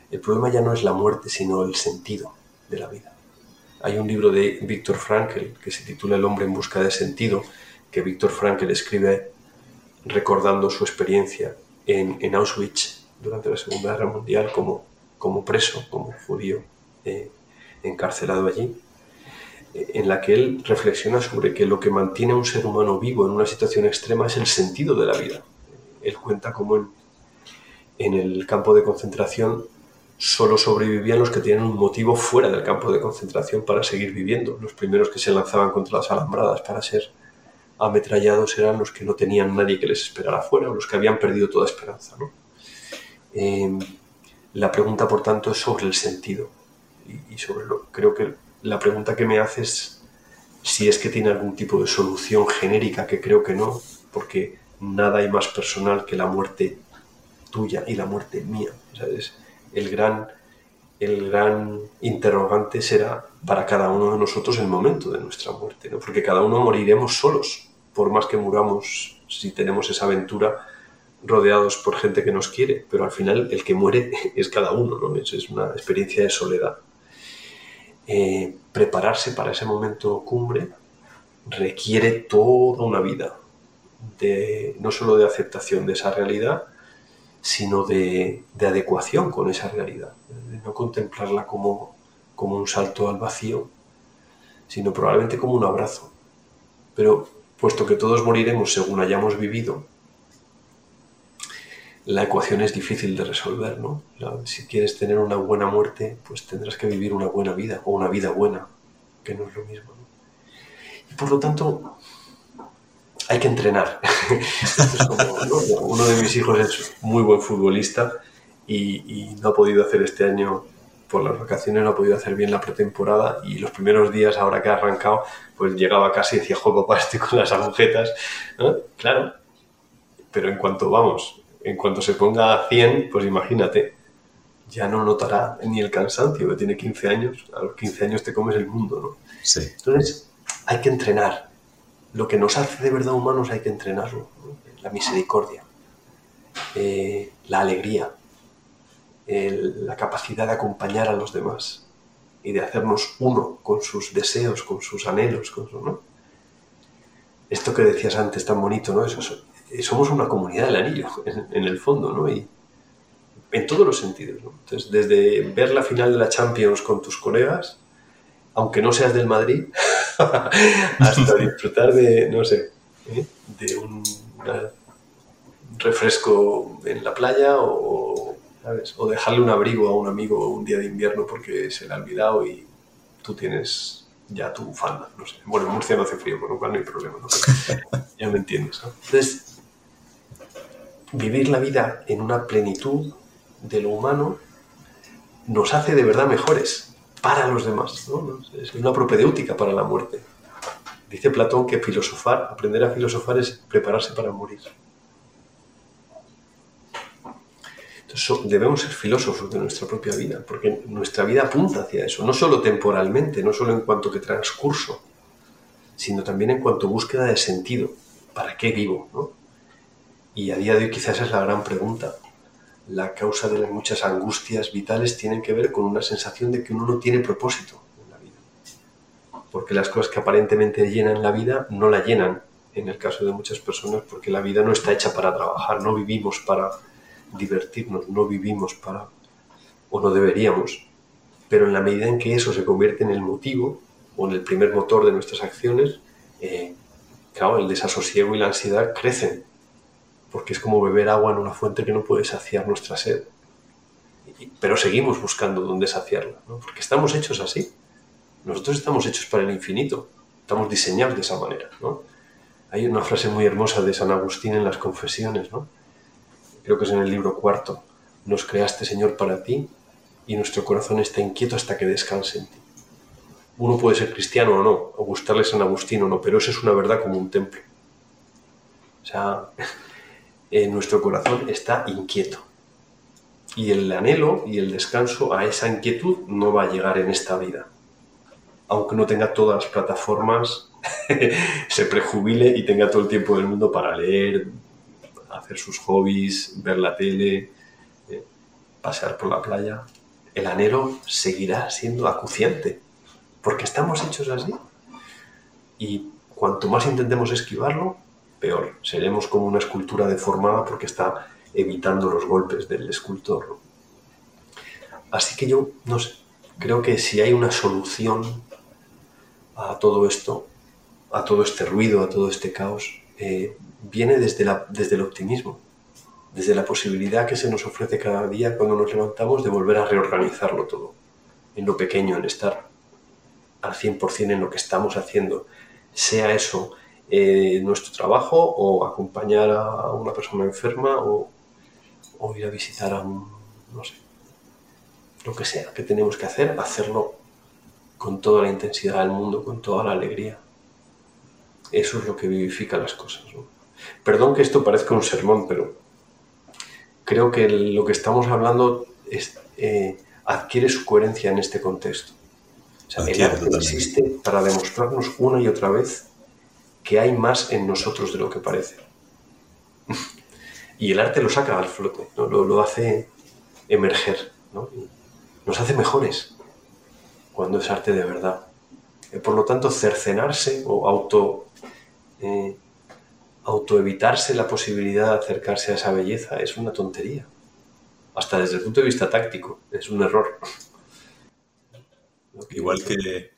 El problema ya no es la muerte, sino el sentido de la vida. Hay un libro de Víctor Frankl que se titula El hombre en busca de sentido, que Víctor Frankl escribe recordando su experiencia en, Auschwitz durante la Segunda Guerra Mundial como, como preso, como judío eh, encarcelado allí. en la que él reflexiona sobre que lo que mantiene a un ser humano vivo en una situación extrema es el sentido de la vida. Él cuenta cómo en el campo de concentración solo sobrevivían los que tenían un motivo fuera del campo de concentración para seguir viviendo. Los primeros que se lanzaban contra las alambradas para ser ametrallados eran los que no tenían nadie que les esperara fuera o los que habían perdido toda esperanza. Em, la pregunta, por tanto, es sobre el sentido. Y, sobre lo, creo que la pregunta que me haces si es que tiene algún tipo de solución genérica, que creo que no, porque nada hay más personal que la muerte tuya y la muerte mía. El, gran, el gran interrogante será para cada uno de nosotros el momento de nuestra muerte, ¿no? porque cada uno moriremos solos, por más que muramos, si tenemos esa aventura, rodeados por gente que nos quiere, pero al final el que muere es cada uno, ¿no? es una experiencia de soledad. Eh, prepararse para ese momento cumbre requiere toda una vida, de, no solo de aceptación de esa realidad, sino de, adecuación con esa realidad, de no contemplarla como, como un salto al vacío, sino probablemente como un abrazo. Pero puesto que todos moriremos según hayamos vivido, la ecuación es difícil de resolver, ¿no? Si quieres tener una buena muerte, pues tendrás que vivir una buena vida o una vida buena, que no es lo mismo. Y por lo tanto, hay que entrenar. Uno de mis hijos es muy buen futbolista y, no ha podido hacer este año por las vacaciones, no ha podido hacer bien la pretemporada y los primeros días, ahora que ha arrancado, pues llegaba casi y decía, juego papá, estoy con las agujetas. Claro, pero en cuanto vamos, en cuanto se ponga a 100, pues imagínate, ya no notará ni el cansancio, que tiene 15 años, a los 15 años te comes el mundo, ¿no? Sí. Entonces, hay que entrenar. Lo que nos hace de verdad humanos hay que entrenarlo. La misericordia, eh, la alegría, la capacidad de acompañar a los demás y de hacernos uno con sus deseos, con sus anhelos, con su, ¿no? Esto que decías antes tan bonito, ¿no? Eso, eh, somos una comunidad del anillo, en, el fondo, ¿no? Y en todos los sentidos, ¿no? Entonces, desde ver la final de la Champions con tus colegas, aunque no seas del Madrid, hasta disfrutar de, no sé, ¿eh? de un refresco en la playa o, o dejarle un abrigo a un amigo un día de invierno porque se le ha olvidado y tú tienes ya tu bufanda, no sé. Bueno, en Murcia no hace frío, con lo cual no hay problema, ¿no? ya me entiendes, ¿no? Entonces, vivir la vida en una plenitud de lo humano nos hace de verdad mejores para los demás. Es una propedéutica para la muerte. Dice Platón que filosofar, aprender a filosofar es prepararse para morir. Entonces debemos ser filósofos de nuestra propia vida, porque nuestra vida apunta hacia eso, no solo temporalmente, no solo en cuanto que transcurso, sino también en cuanto búsqueda de sentido. ¿Para qué vivo? ¿no? Y a día de hoy quizás es la gran pregunta. La causa de las muchas angustias vitales tiene que ver con una sensación de que uno no tiene propósito en la vida. Porque las cosas que aparentemente llenan la vida no la llenan en el caso de muchas personas porque la vida no está hecha para trabajar, no vivimos para divertirnos, no vivimos para o no deberíamos. Pero en la medida en que eso se convierte en el motivo o en el primer motor de nuestras acciones, eh, el desasosiego y la ansiedad crecen porque es como beber agua en una fuente que no puede saciar nuestra sed. Pero seguimos buscando dónde saciarla, porque estamos hechos así. Nosotros estamos hechos para el infinito, estamos diseñados de esa manera. Hay una frase muy hermosa de San Agustín en las confesiones, ¿no? creo que es en el libro cuarto, nos creaste Señor para ti y nuestro corazón está inquieto hasta que descanse en ti. Uno puede ser cristiano o no, o gustarle San Agustín o no, pero eso es una verdad como un templo. O sea, nuestro corazón está inquieto. Y el anhelo y el descanso a esa inquietud no va a llegar en esta vida. Aunque no tenga todas las plataformas, se prejubile y tenga todo el tiempo del mundo para leer, hacer sus hobbies, ver la tele, eh, pasear por la playa. El anhelo seguirá siendo acuciante, porque estamos hechos así. Y cuanto más intentemos esquivarlo, peor. Seremos como una escultura deformada porque está evitando los golpes del escultor. Así que yo, no sé, creo que si hay una solución a todo esto, a todo este ruido, a todo este caos, eh, viene desde, la, desde el optimismo, desde la posibilidad que se nos ofrece cada día cuando nos levantamos de volver a reorganizarlo todo, en lo pequeño, en estar al 100% en lo que estamos haciendo, sea eso eh, nuestro trabajo o acompañar a una persona enferma o, o ir a visitar a un, no sé, lo que sea que tenemos que hacer, hacerlo con toda la intensidad del mundo, con toda la alegría. Eso es lo que vivifica las cosas. Perdón que esto parezca un sermón, pero creo que lo que estamos hablando es, eh, adquiere su coherencia en este contexto. O sea, el arte existe para demostrarnos una y otra vez que hay más en nosotros de lo que parece. y el arte lo saca al flote, lo, lo, hace emerger, ¿no? nos hace mejores cuando es arte de verdad. Eh, por lo tanto, cercenarse o auto eh, autoevitarse la posibilidad de acercarse a esa belleza es una tontería. Hasta desde el punto de vista táctico, es un error. igual que,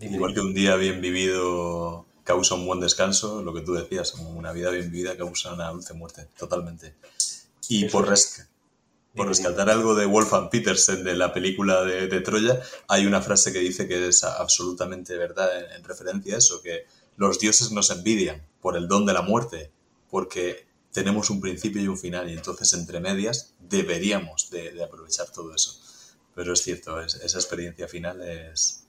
igual que un día bien vivido causa un buen descanso, lo que tú decías, una vida bien vivida causa una dulce muerte, totalmente. Y por, por rescatar algo de Wolfgang Petersen de la película de, Troya, hay una frase que dice que es absolutamente verdad en, en referencia a eso, que los dioses nos envidian por el don de la muerte, porque tenemos un principio y un final, y entonces entre medias deberíamos de, aprovechar todo eso. Pero es cierto, esa experiencia final es,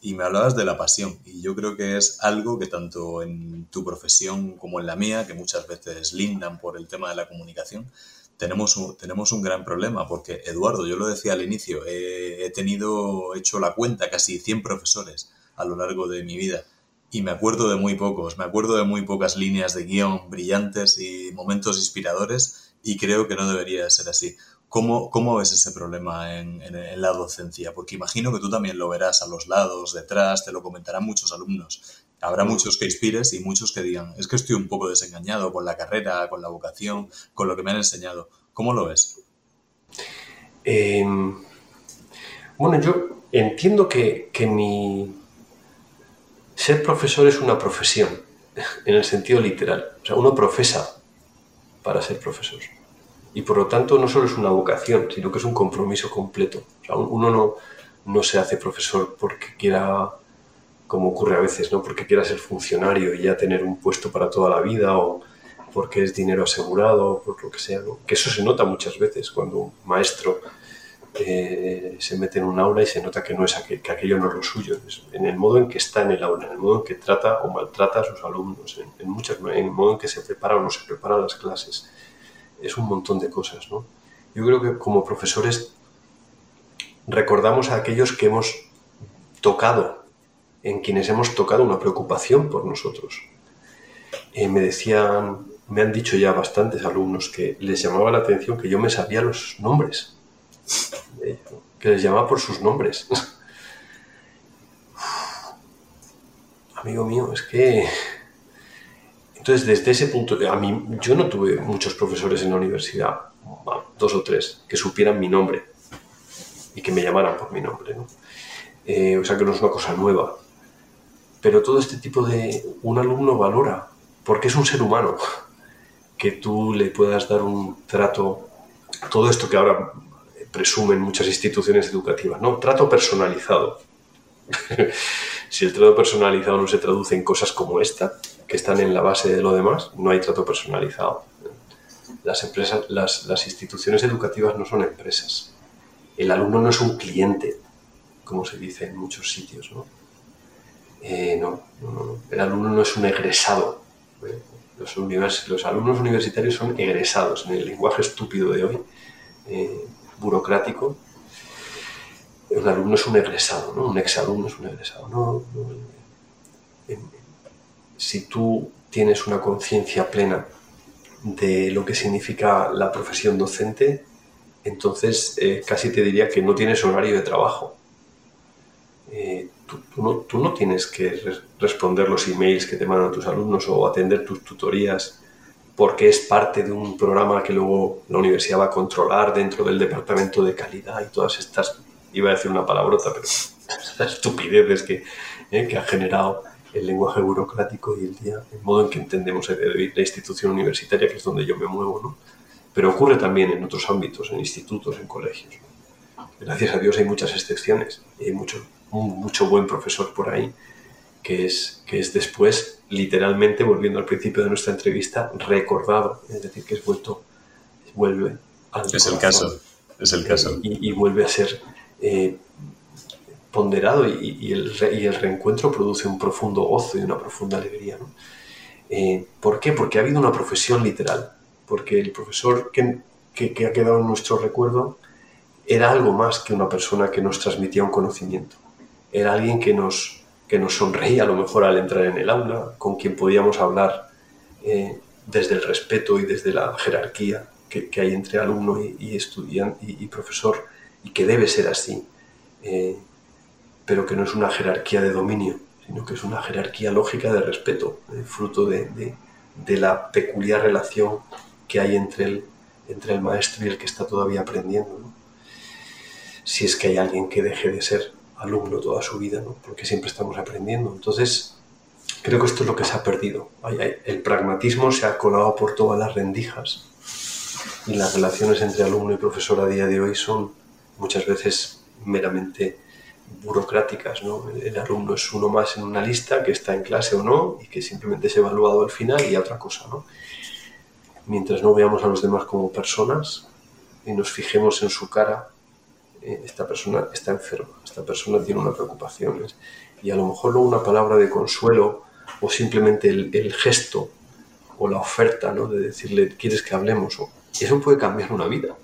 Y me hablabas de la pasión, y yo creo que es algo que tanto en tu profesión como en la mía, que muchas veces lindan por el tema de la comunicación, tenemos un, tenemos un gran problema, porque Eduardo, yo lo decía al inicio, he, he tenido, hecho la cuenta, casi 100 profesores a lo largo de mi vida y me acuerdo de muy pocos, me acuerdo de muy pocas líneas de guion brillantes y momentos inspiradores y creo que no debería ser así. ¿Cómo, cómo ves ese problema en, en, la docencia? Porque imagino que tú también lo verás a los lados, detrás, te lo comentarán muchos alumnos. Habrá muchos que inspires y muchos que digan, es que estoy un poco desengañado con la carrera, con la vocación, con lo que me han enseñado. ¿Cómo lo ves? Em, bueno, yo entiendo que, que mi, ser profesor es una profesión, en el sentido literal. O sea, uno profesa para ser profesor. Y por lo tanto no solo es una vocación, sino que es un compromiso completo. O sea, uno no, no se hace profesor porque quiera, como ocurre a veces, ¿no? porque quiera ser funcionario y ya tener un puesto para toda la vida o porque es dinero asegurado o por lo que sea. Que eso se nota muchas veces cuando un maestro eh, se mete en un aula y se nota que, no es que aquello no es lo suyo, en el modo en que está en el aula, en el modo en que trata o maltrata a sus alumnos, en, muchas, en el modo en que se prepara o no se prepara las clases. Es un montón de cosas. ¿no? Yo creo que como profesores recordamos a aquellos que hemos tocado, en quienes hemos tocado una preocupación por nosotros. Eh, me decían, me han dicho ya bastantes alumnos que les llamaba la atención que yo me sabía los nombres que les llama por sus nombres. Amigo mío, es que... Entonces, desde ese punto, a mí, yo no tuve muchos profesores en la universidad, dos o tres, que supieran mi nombre y que me llamaran por mi nombre. Eh, o sea que no es una cosa nueva. Pero todo este tipo de... Un alumno valora, porque es un ser humano, que tú le puedas dar un trato, todo esto que ahora presumen muchas instituciones educativas, ¿no? Trato personalizado. si el trato personalizado no se traduce en cosas como esta, que están en la base de lo demás, no hay trato personalizado. Las, empresas, las, instituciones educativas no son empresas. El alumno no es un cliente, como se dice en muchos sitios, ¿no? Eh, no, el alumno no es un egresado. Los, los, alumnos universitarios son egresados en el lenguaje estúpido de hoy. Eh, burocrático, un alumno es un egresado, ¿no? un exalumno es un egresado. ¿no? Si tú tienes una conciencia plena de lo que significa la profesión docente, entonces eh, casi te diría que no tienes horario de trabajo. Eh, tú, no, tú, no, tienes que responder los emails que te mandan tus alumnos o atender tus tutorías porque es parte de un programa que luego la universidad va a controlar dentro del departamento de calidad y todas estas, iba a decir una palabrota, pero estas estupideces que, ¿eh? que ha generado el lenguaje burocrático y el día, el modo en que entendemos la institución universitaria, que es donde yo me muevo, ¿no? Pero ocurre también en otros ámbitos, en institutos, en colegios. Gracias a Dios hay muchas excepciones y hay mucho, mucho buen profesor por ahí que es, que es después, literalmente, volviendo al principio de nuestra entrevista, recordado, es decir, que es vuelto, vuelve al Es el caso, es el caso. Y, vuelve a ser eh, ponderado y, el, y, el, reencuentro produce un profundo gozo y una profunda alegría. Eh, ¿Por qué? Porque ha habido una profesión literal, porque el profesor que, que, ha quedado en nuestro recuerdo era algo más que una persona que nos transmitía un conocimiento, era alguien que nos, que nos sonreía a lo mejor al entrar en el aula, con quien podíamos hablar eh, desde el respeto y desde la jerarquía que, hay entre alumno y, estudiante y, profesor, y que debe ser así. Eh, pero que no es una jerarquía de dominio, sino que es una jerarquía lógica de respeto, eh, fruto de, la peculiar relación que hay entre el, entre el maestro y el que está todavía aprendiendo. Si es que hay alguien que deje de ser alumno toda su vida, porque siempre estamos aprendiendo. Entonces, creo que esto es lo que se ha perdido. El pragmatismo se ha colado por todas las rendijas y las relaciones entre alumno y profesor a día de hoy son muchas veces meramente burocráticas. ¿no? El alumno es uno más en una lista que está en clase o no y que simplemente es evaluado al final y otra cosa. ¿no? Mientras no veamos a los demás como personas y nos fijemos en su cara, eh, esta persona está enferma, esta persona tiene una preocupación. Y a lo mejor no una palabra de consuelo o simplemente el, gesto o la oferta ¿no? de decirle, ¿quieres que hablemos? O, eso puede cambiar una vida.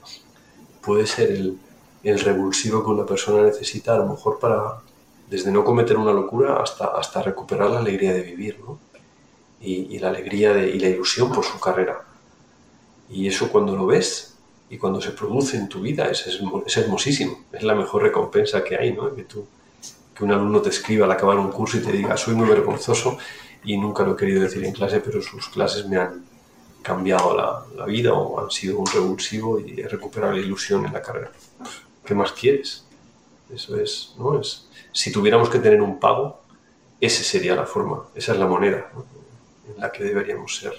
Puede ser el, el revulsivo que una persona necesita, a lo mejor para, desde no cometer una locura hasta, hasta recuperar la alegría de vivir, ¿no? y, la alegría de, y la ilusión por su carrera. Y eso cuando lo ves y cuando se produce en tu vida es, es, hermosísimo, es la mejor recompensa que hay, ¿no? que, tú, que un alumno te escriba al acabar un curso y te diga, soy muy vergonzoso y nunca lo he querido decir en clase, pero sus clases me han cambiado la, la vida o han sido un revulsivo y he recuperado la ilusión en la carrera. ¿Qué más quieres? Eso es, ¿no? Es, si tuviéramos que tener un pago, esa sería la forma, esa es la moneda en la que deberíamos ser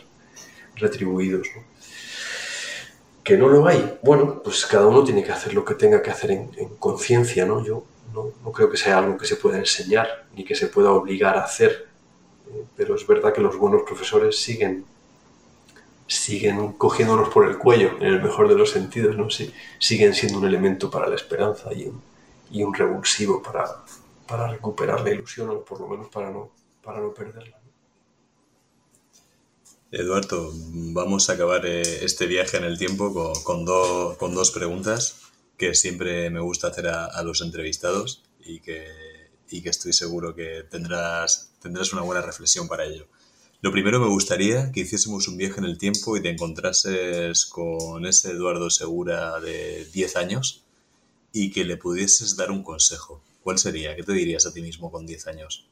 retribuidos. Que no lo hay, bueno, pues cada uno tiene que hacer lo que tenga que hacer en, conciencia, ¿no? Yo no, no, creo que sea algo que se pueda enseñar ni que se pueda obligar a hacer, eh, pero es verdad que los buenos profesores siguen siguen cogiéndonos por el cuello, en el mejor de los sentidos, ¿no? Sí, siguen siendo un elemento para la esperanza y un, y un revulsivo para, para, recuperar la ilusión, o por lo menos para no, para no perderla. Eduardo, vamos a acabar eh, este viaje en el tiempo con, con, con dos preguntas que siempre me gusta hacer a, a los entrevistados y que, y que estoy seguro que tendrás, tendrás una buena reflexión para ello. Lo primero me gustaría que hiciésemos un viaje en el tiempo y te encontrases con ese Eduardo Segura de 10 años y que le pudieses dar un consejo. ¿Cuál sería? ¿Qué te dirías a ti mismo con 10 años?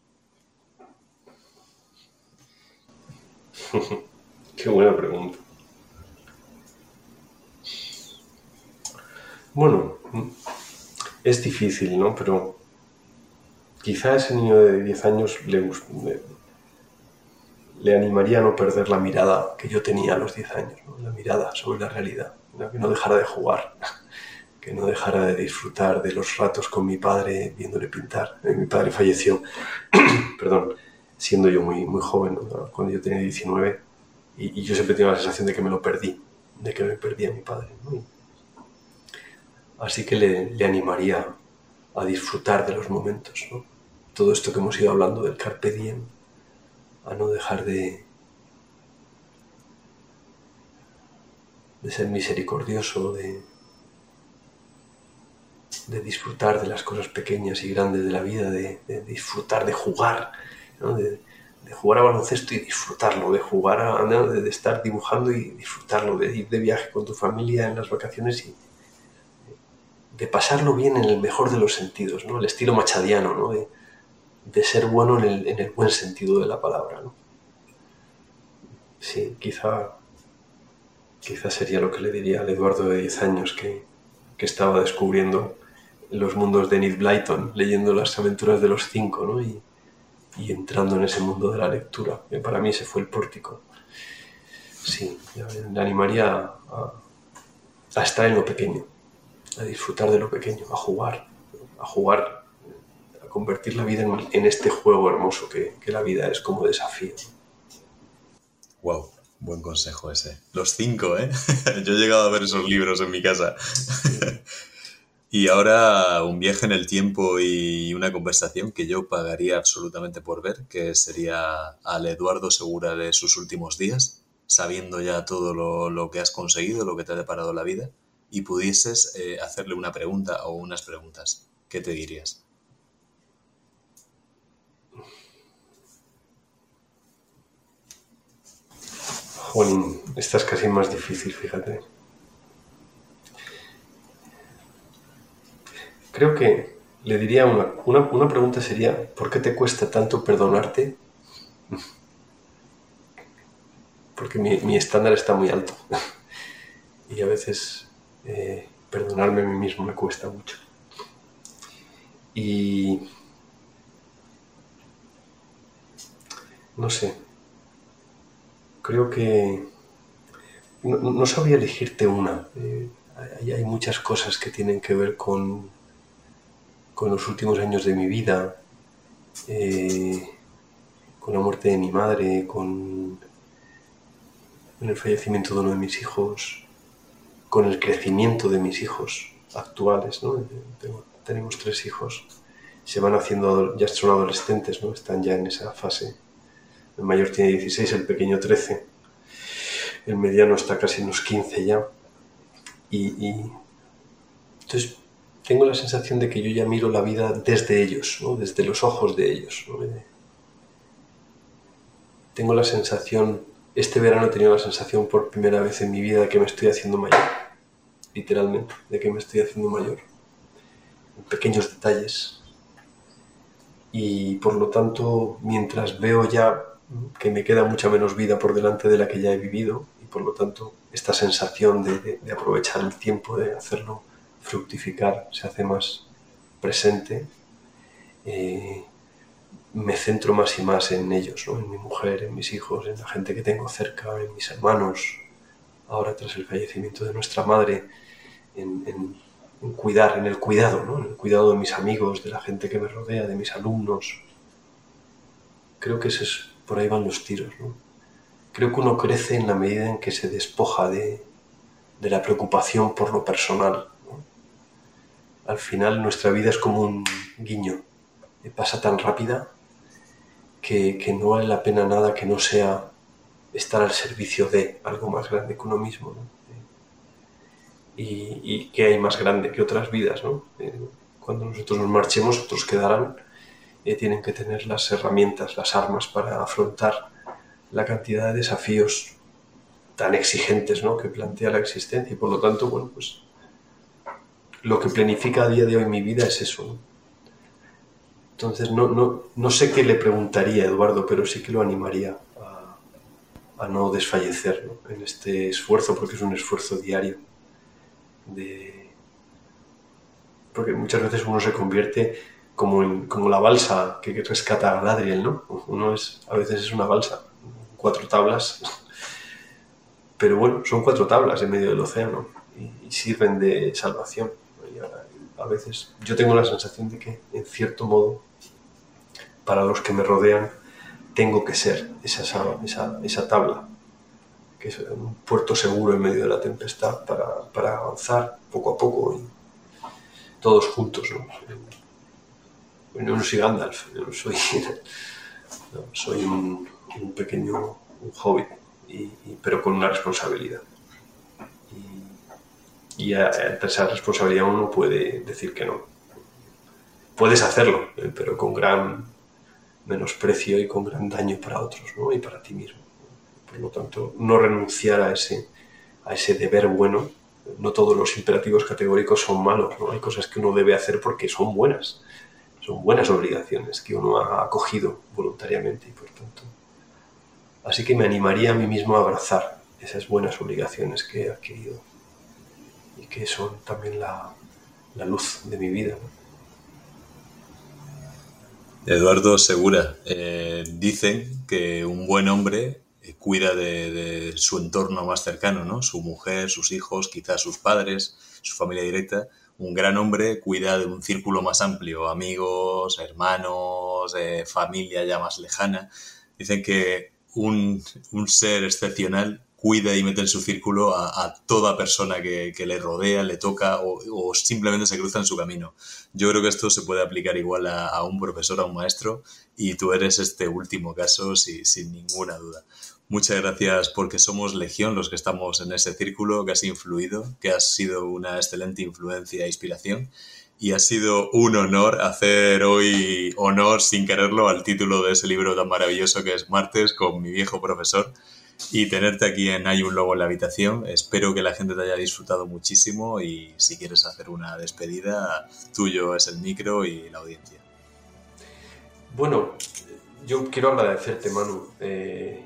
Qué buena pregunta. Bueno, es difícil, ¿no? Pero quizá a ese niño de 10 años le, le animaría a no perder la mirada que yo tenía a los 10 años, la mirada sobre la realidad, que no dejara de jugar, que no dejara de disfrutar de los ratos con mi padre viéndole pintar. Eh, mi padre falleció, perdón, siendo yo muy, muy joven, cuando yo tenía 19, y, yo siempre tenía la sensación de que me lo perdí, de que me perdí a mi padre. Así que le, le, animaría a disfrutar de los momentos, todo esto que hemos ido hablando del carpe diem, a no dejar de, de ser misericordioso, de, de disfrutar de las cosas pequeñas y grandes de la vida, de, disfrutar, de jugar, de, jugar a baloncesto y disfrutarlo, de jugar a, de, estar dibujando y disfrutarlo, de ir de viaje con tu familia en las vacaciones y de pasarlo bien en el mejor de los sentidos, ¿no? el estilo machadiano, ¿no? de ser bueno en el, en el, buen sentido de la palabra. ¿no? Sí, quizá, quizá sería lo que le diría al Eduardo de 10 años que, que estaba descubriendo los mundos de Enid Blyton, leyendo las aventuras de los cinco, ¿no? y, y entrando en ese mundo de la lectura. para mí ese fue el pórtico. Sí, le animaría a, estar en lo pequeño, a disfrutar de lo pequeño, a jugar, a jugar, convertir la vida en, este juego hermoso que, la vida es como desafío. Wow, buen consejo ese. Los cinco, ¿eh? Yo he llegado a ver esos libros en mi casa. y ahora un viaje en el tiempo y una conversación que yo pagaría absolutamente por ver, que sería al Eduardo Segura de sus últimos días, sabiendo ya todo lo, que has conseguido, lo que te ha deparado la vida, y pudieses eh, hacerle una pregunta o unas preguntas, ¿qué te dirías? Jolín, esta es casi más difícil, fíjate. Creo que le diría una, una, una pregunta sería, ¿por qué te cuesta tanto perdonarte? porque mi, estándar está muy alto. y a veces eh, perdonarme a mí mismo me cuesta mucho. Y no sé, creo que no, sabría elegirte una. Eh, hay, muchas cosas que tienen que ver con, con los últimos años de mi vida, eh, con la muerte de mi madre, con el fallecimiento de uno de mis hijos, con el crecimiento de mis hijos actuales, ¿no? tenemos tres hijos, se van haciendo, ya son adolescentes, ¿no? Están ya en esa fase. El mayor tiene 16, el pequeño 13, el mediano está casi en los 15 ya. Y, entonces tengo la sensación de que yo ya miro la vida desde ellos, ¿no? desde los ojos de ellos. Tengo la sensación este verano he tenido la sensación por primera vez en mi vida de que me estoy haciendo mayor. Literalmente, de que me estoy haciendo mayor. En pequeños detalles. Y por lo tanto, mientras veo ya que me queda mucha menos vida por delante de la que ya he vivido, y por lo tanto esta sensación de, aprovechar el tiempo, de hacerlo fructificar, se hace más presente, eh, me centro más y más en ellos, en mi mujer, en mis hijos, en la gente que tengo cerca, en mis hermanos, ahora tras el fallecimiento de nuestra madre, en, cuidar, en el cuidado, ¿no? en el cuidado de mis amigos, de la gente que me rodea, de mis alumnos. Creo que es, por ahí van los tiros. Creo que uno crece en la medida en que se despoja de, de la preocupación por lo personal. Al final nuestra vida es como un guiño, pasa tan rápida que, no vale la pena nada que no sea estar al servicio de algo más grande que uno mismo. Y, y, que hay más grande que otras vidas. ¿no? Eh, cuando nosotros nos marchemos, otros quedarán, eh, tienen que tener las herramientas, las armas para afrontar la cantidad de desafíos tan exigentes ¿no? que plantea la existencia. Y por lo tanto, bueno, pues lo que planifica a día de hoy mi vida es eso. Entonces, no, no, no, sé qué le preguntaría a Eduardo, pero sí que lo animaría a, no desfallecer en este esfuerzo, porque es un esfuerzo diario. Porque muchas veces uno se convierte como, como la balsa que, rescata a Galadriel, ¿no? Uno es, a veces es una balsa, cuatro tablas, pero bueno, son cuatro tablas en medio del océano y, y sirven de salvación. Y ahora, a veces yo tengo la sensación de que, en cierto modo, para los que me rodean, tengo que ser esa, esa, esa tabla, que es un puerto seguro en medio de la tempestad para, para avanzar poco a poco y todos juntos. ¿no? Yo no soy Gandalf, yo soy, soy un, un, pequeño un hobbit, y, pero con una responsabilidad. Y, y ante esa responsabilidad uno puede decir que no. Puedes hacerlo, eh, pero con gran menosprecio y con gran daño para otros ¿no? y para ti mismo. Por lo tanto, no renunciar a ese, a ese deber bueno. No todos los imperativos categóricos son malos, ¿no? hay cosas que uno debe hacer porque son buenas, son buenas obligaciones que uno ha acogido voluntariamente y por tanto. Así que me animaría a mí mismo a abrazar esas buenas obligaciones que he adquirido y que son también la, luz de mi vida. Eduardo Segura, eh, dicen que un buen hombre eh, cuida de, su entorno más cercano, ¿no? Su mujer, sus hijos, quizás sus padres, su familia directa. Un gran hombre cuida de un círculo más amplio, amigos, hermanos, eh, familia ya más lejana. Dicen que un, un ser excepcional cuida y mete en su círculo a, toda persona que, le rodea, le toca o, simplemente se cruza en su camino. Yo creo que esto se puede aplicar igual a, un profesor, a un maestro, y tú eres este último caso sin ninguna duda. Muchas gracias porque somos legión los que estamos en ese círculo, que has influido, que has sido una excelente influencia e inspiración. Y ha sido un honor hacer hoy honor sin quererlo al título de ese libro tan maravilloso que es Martes con mi viejo profesor y tenerte aquí en Hay un Lobo en la habitación. Espero que la gente te haya disfrutado muchísimo y si quieres hacer una despedida, tuyo es el micro y la audiencia. Bueno, yo quiero agradecerte, Manu, eh,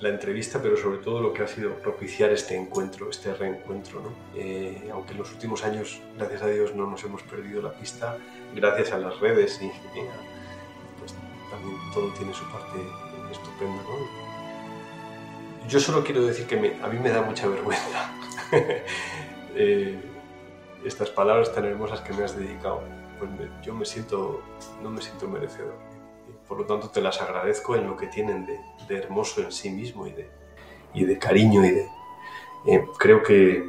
la entrevista, pero sobre todo lo que ha sido propiciar este encuentro, este reencuentro. ¿no? Eh, aunque en los últimos años, gracias a Dios, no nos hemos perdido la pista, gracias a las redes y, pues, también todo tiene su parte estupenda. ¿no? Yo solo quiero decir que a mí me da mucha vergüenza eh, estas palabras tan hermosas que me has dedicado. Pues yo me siento, no me siento merecedor. Por lo tanto, te las agradezco en lo que tienen de, hermoso en sí mismo y de, cariño y de... Eh, creo que,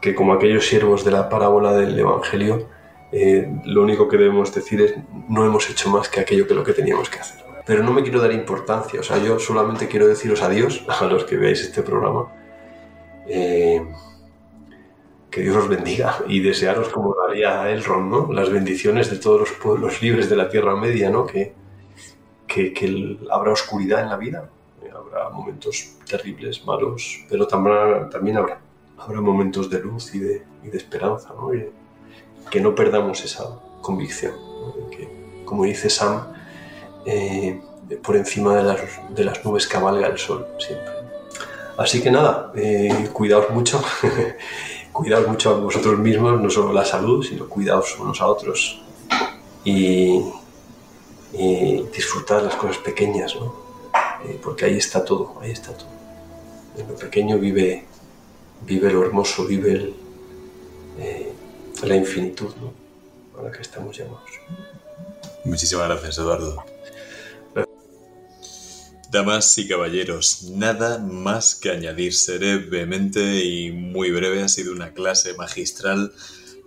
que como aquellos siervos de la parábola del Evangelio, eh, lo único que debemos decir es no hemos hecho más que aquello que lo que teníamos que hacer pero no me quiero dar importancia. O sea, yo solamente quiero deciros adiós a los que veáis este programa. Eh, que Dios os bendiga y desearos, como daría Elrond, ¿no? las bendiciones de todos los pueblos libres de la Tierra Media, ¿no? que, que, habrá oscuridad en la vida, habrá momentos terribles, malos, pero también, también habrá, habrá momentos de luz y de, y de esperanza, ¿no? que no perdamos esa convicción, que, como dice Sam, eh, por encima de las, de las, nubes cabalga el sol siempre. Así que nada, eh, cuidaos mucho, cuidaos mucho a vosotros mismos, no solo la salud, sino cuidaos unos a otros y, y disfrutar las cosas pequeñas, ¿no? Eh, porque ahí está todo, ahí está todo. En lo pequeño vive, vive lo hermoso, vive el, la infinitud a la que estamos llamados. Muchísimas gracias, Eduardo. Damas y caballeros, nada más que añadir. Seré vehemente y muy breve. Ha sido una clase magistral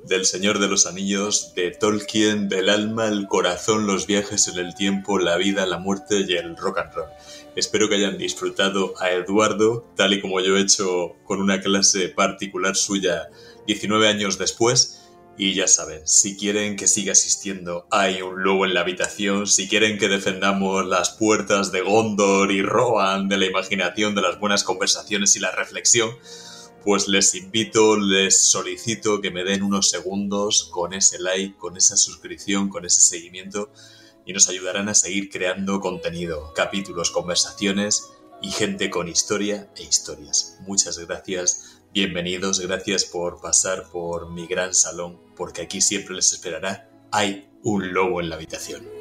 del Señor de los Anillos, de Tolkien, del alma, el corazón, los viajes en el tiempo, la vida, la muerte y el rock and roll. Espero que hayan disfrutado a Eduardo, tal y como yo he hecho con una clase particular suya 19 años después y ya saben, si quieren que siga existiendo hay un lobo en la habitación, si quieren que defendamos las puertas de Gondor y Rohan de la imaginación, de las buenas conversaciones y la reflexión, pues les invito, les solicito que me den unos segundos con ese like, con esa suscripción, con ese seguimiento y nos ayudarán a seguir creando contenido, capítulos, conversaciones y gente con historia e historias. Muchas gracias Bienvenidos, gracias por pasar por mi gran salón, porque aquí siempre les esperará. Hay un lobo en la habitación.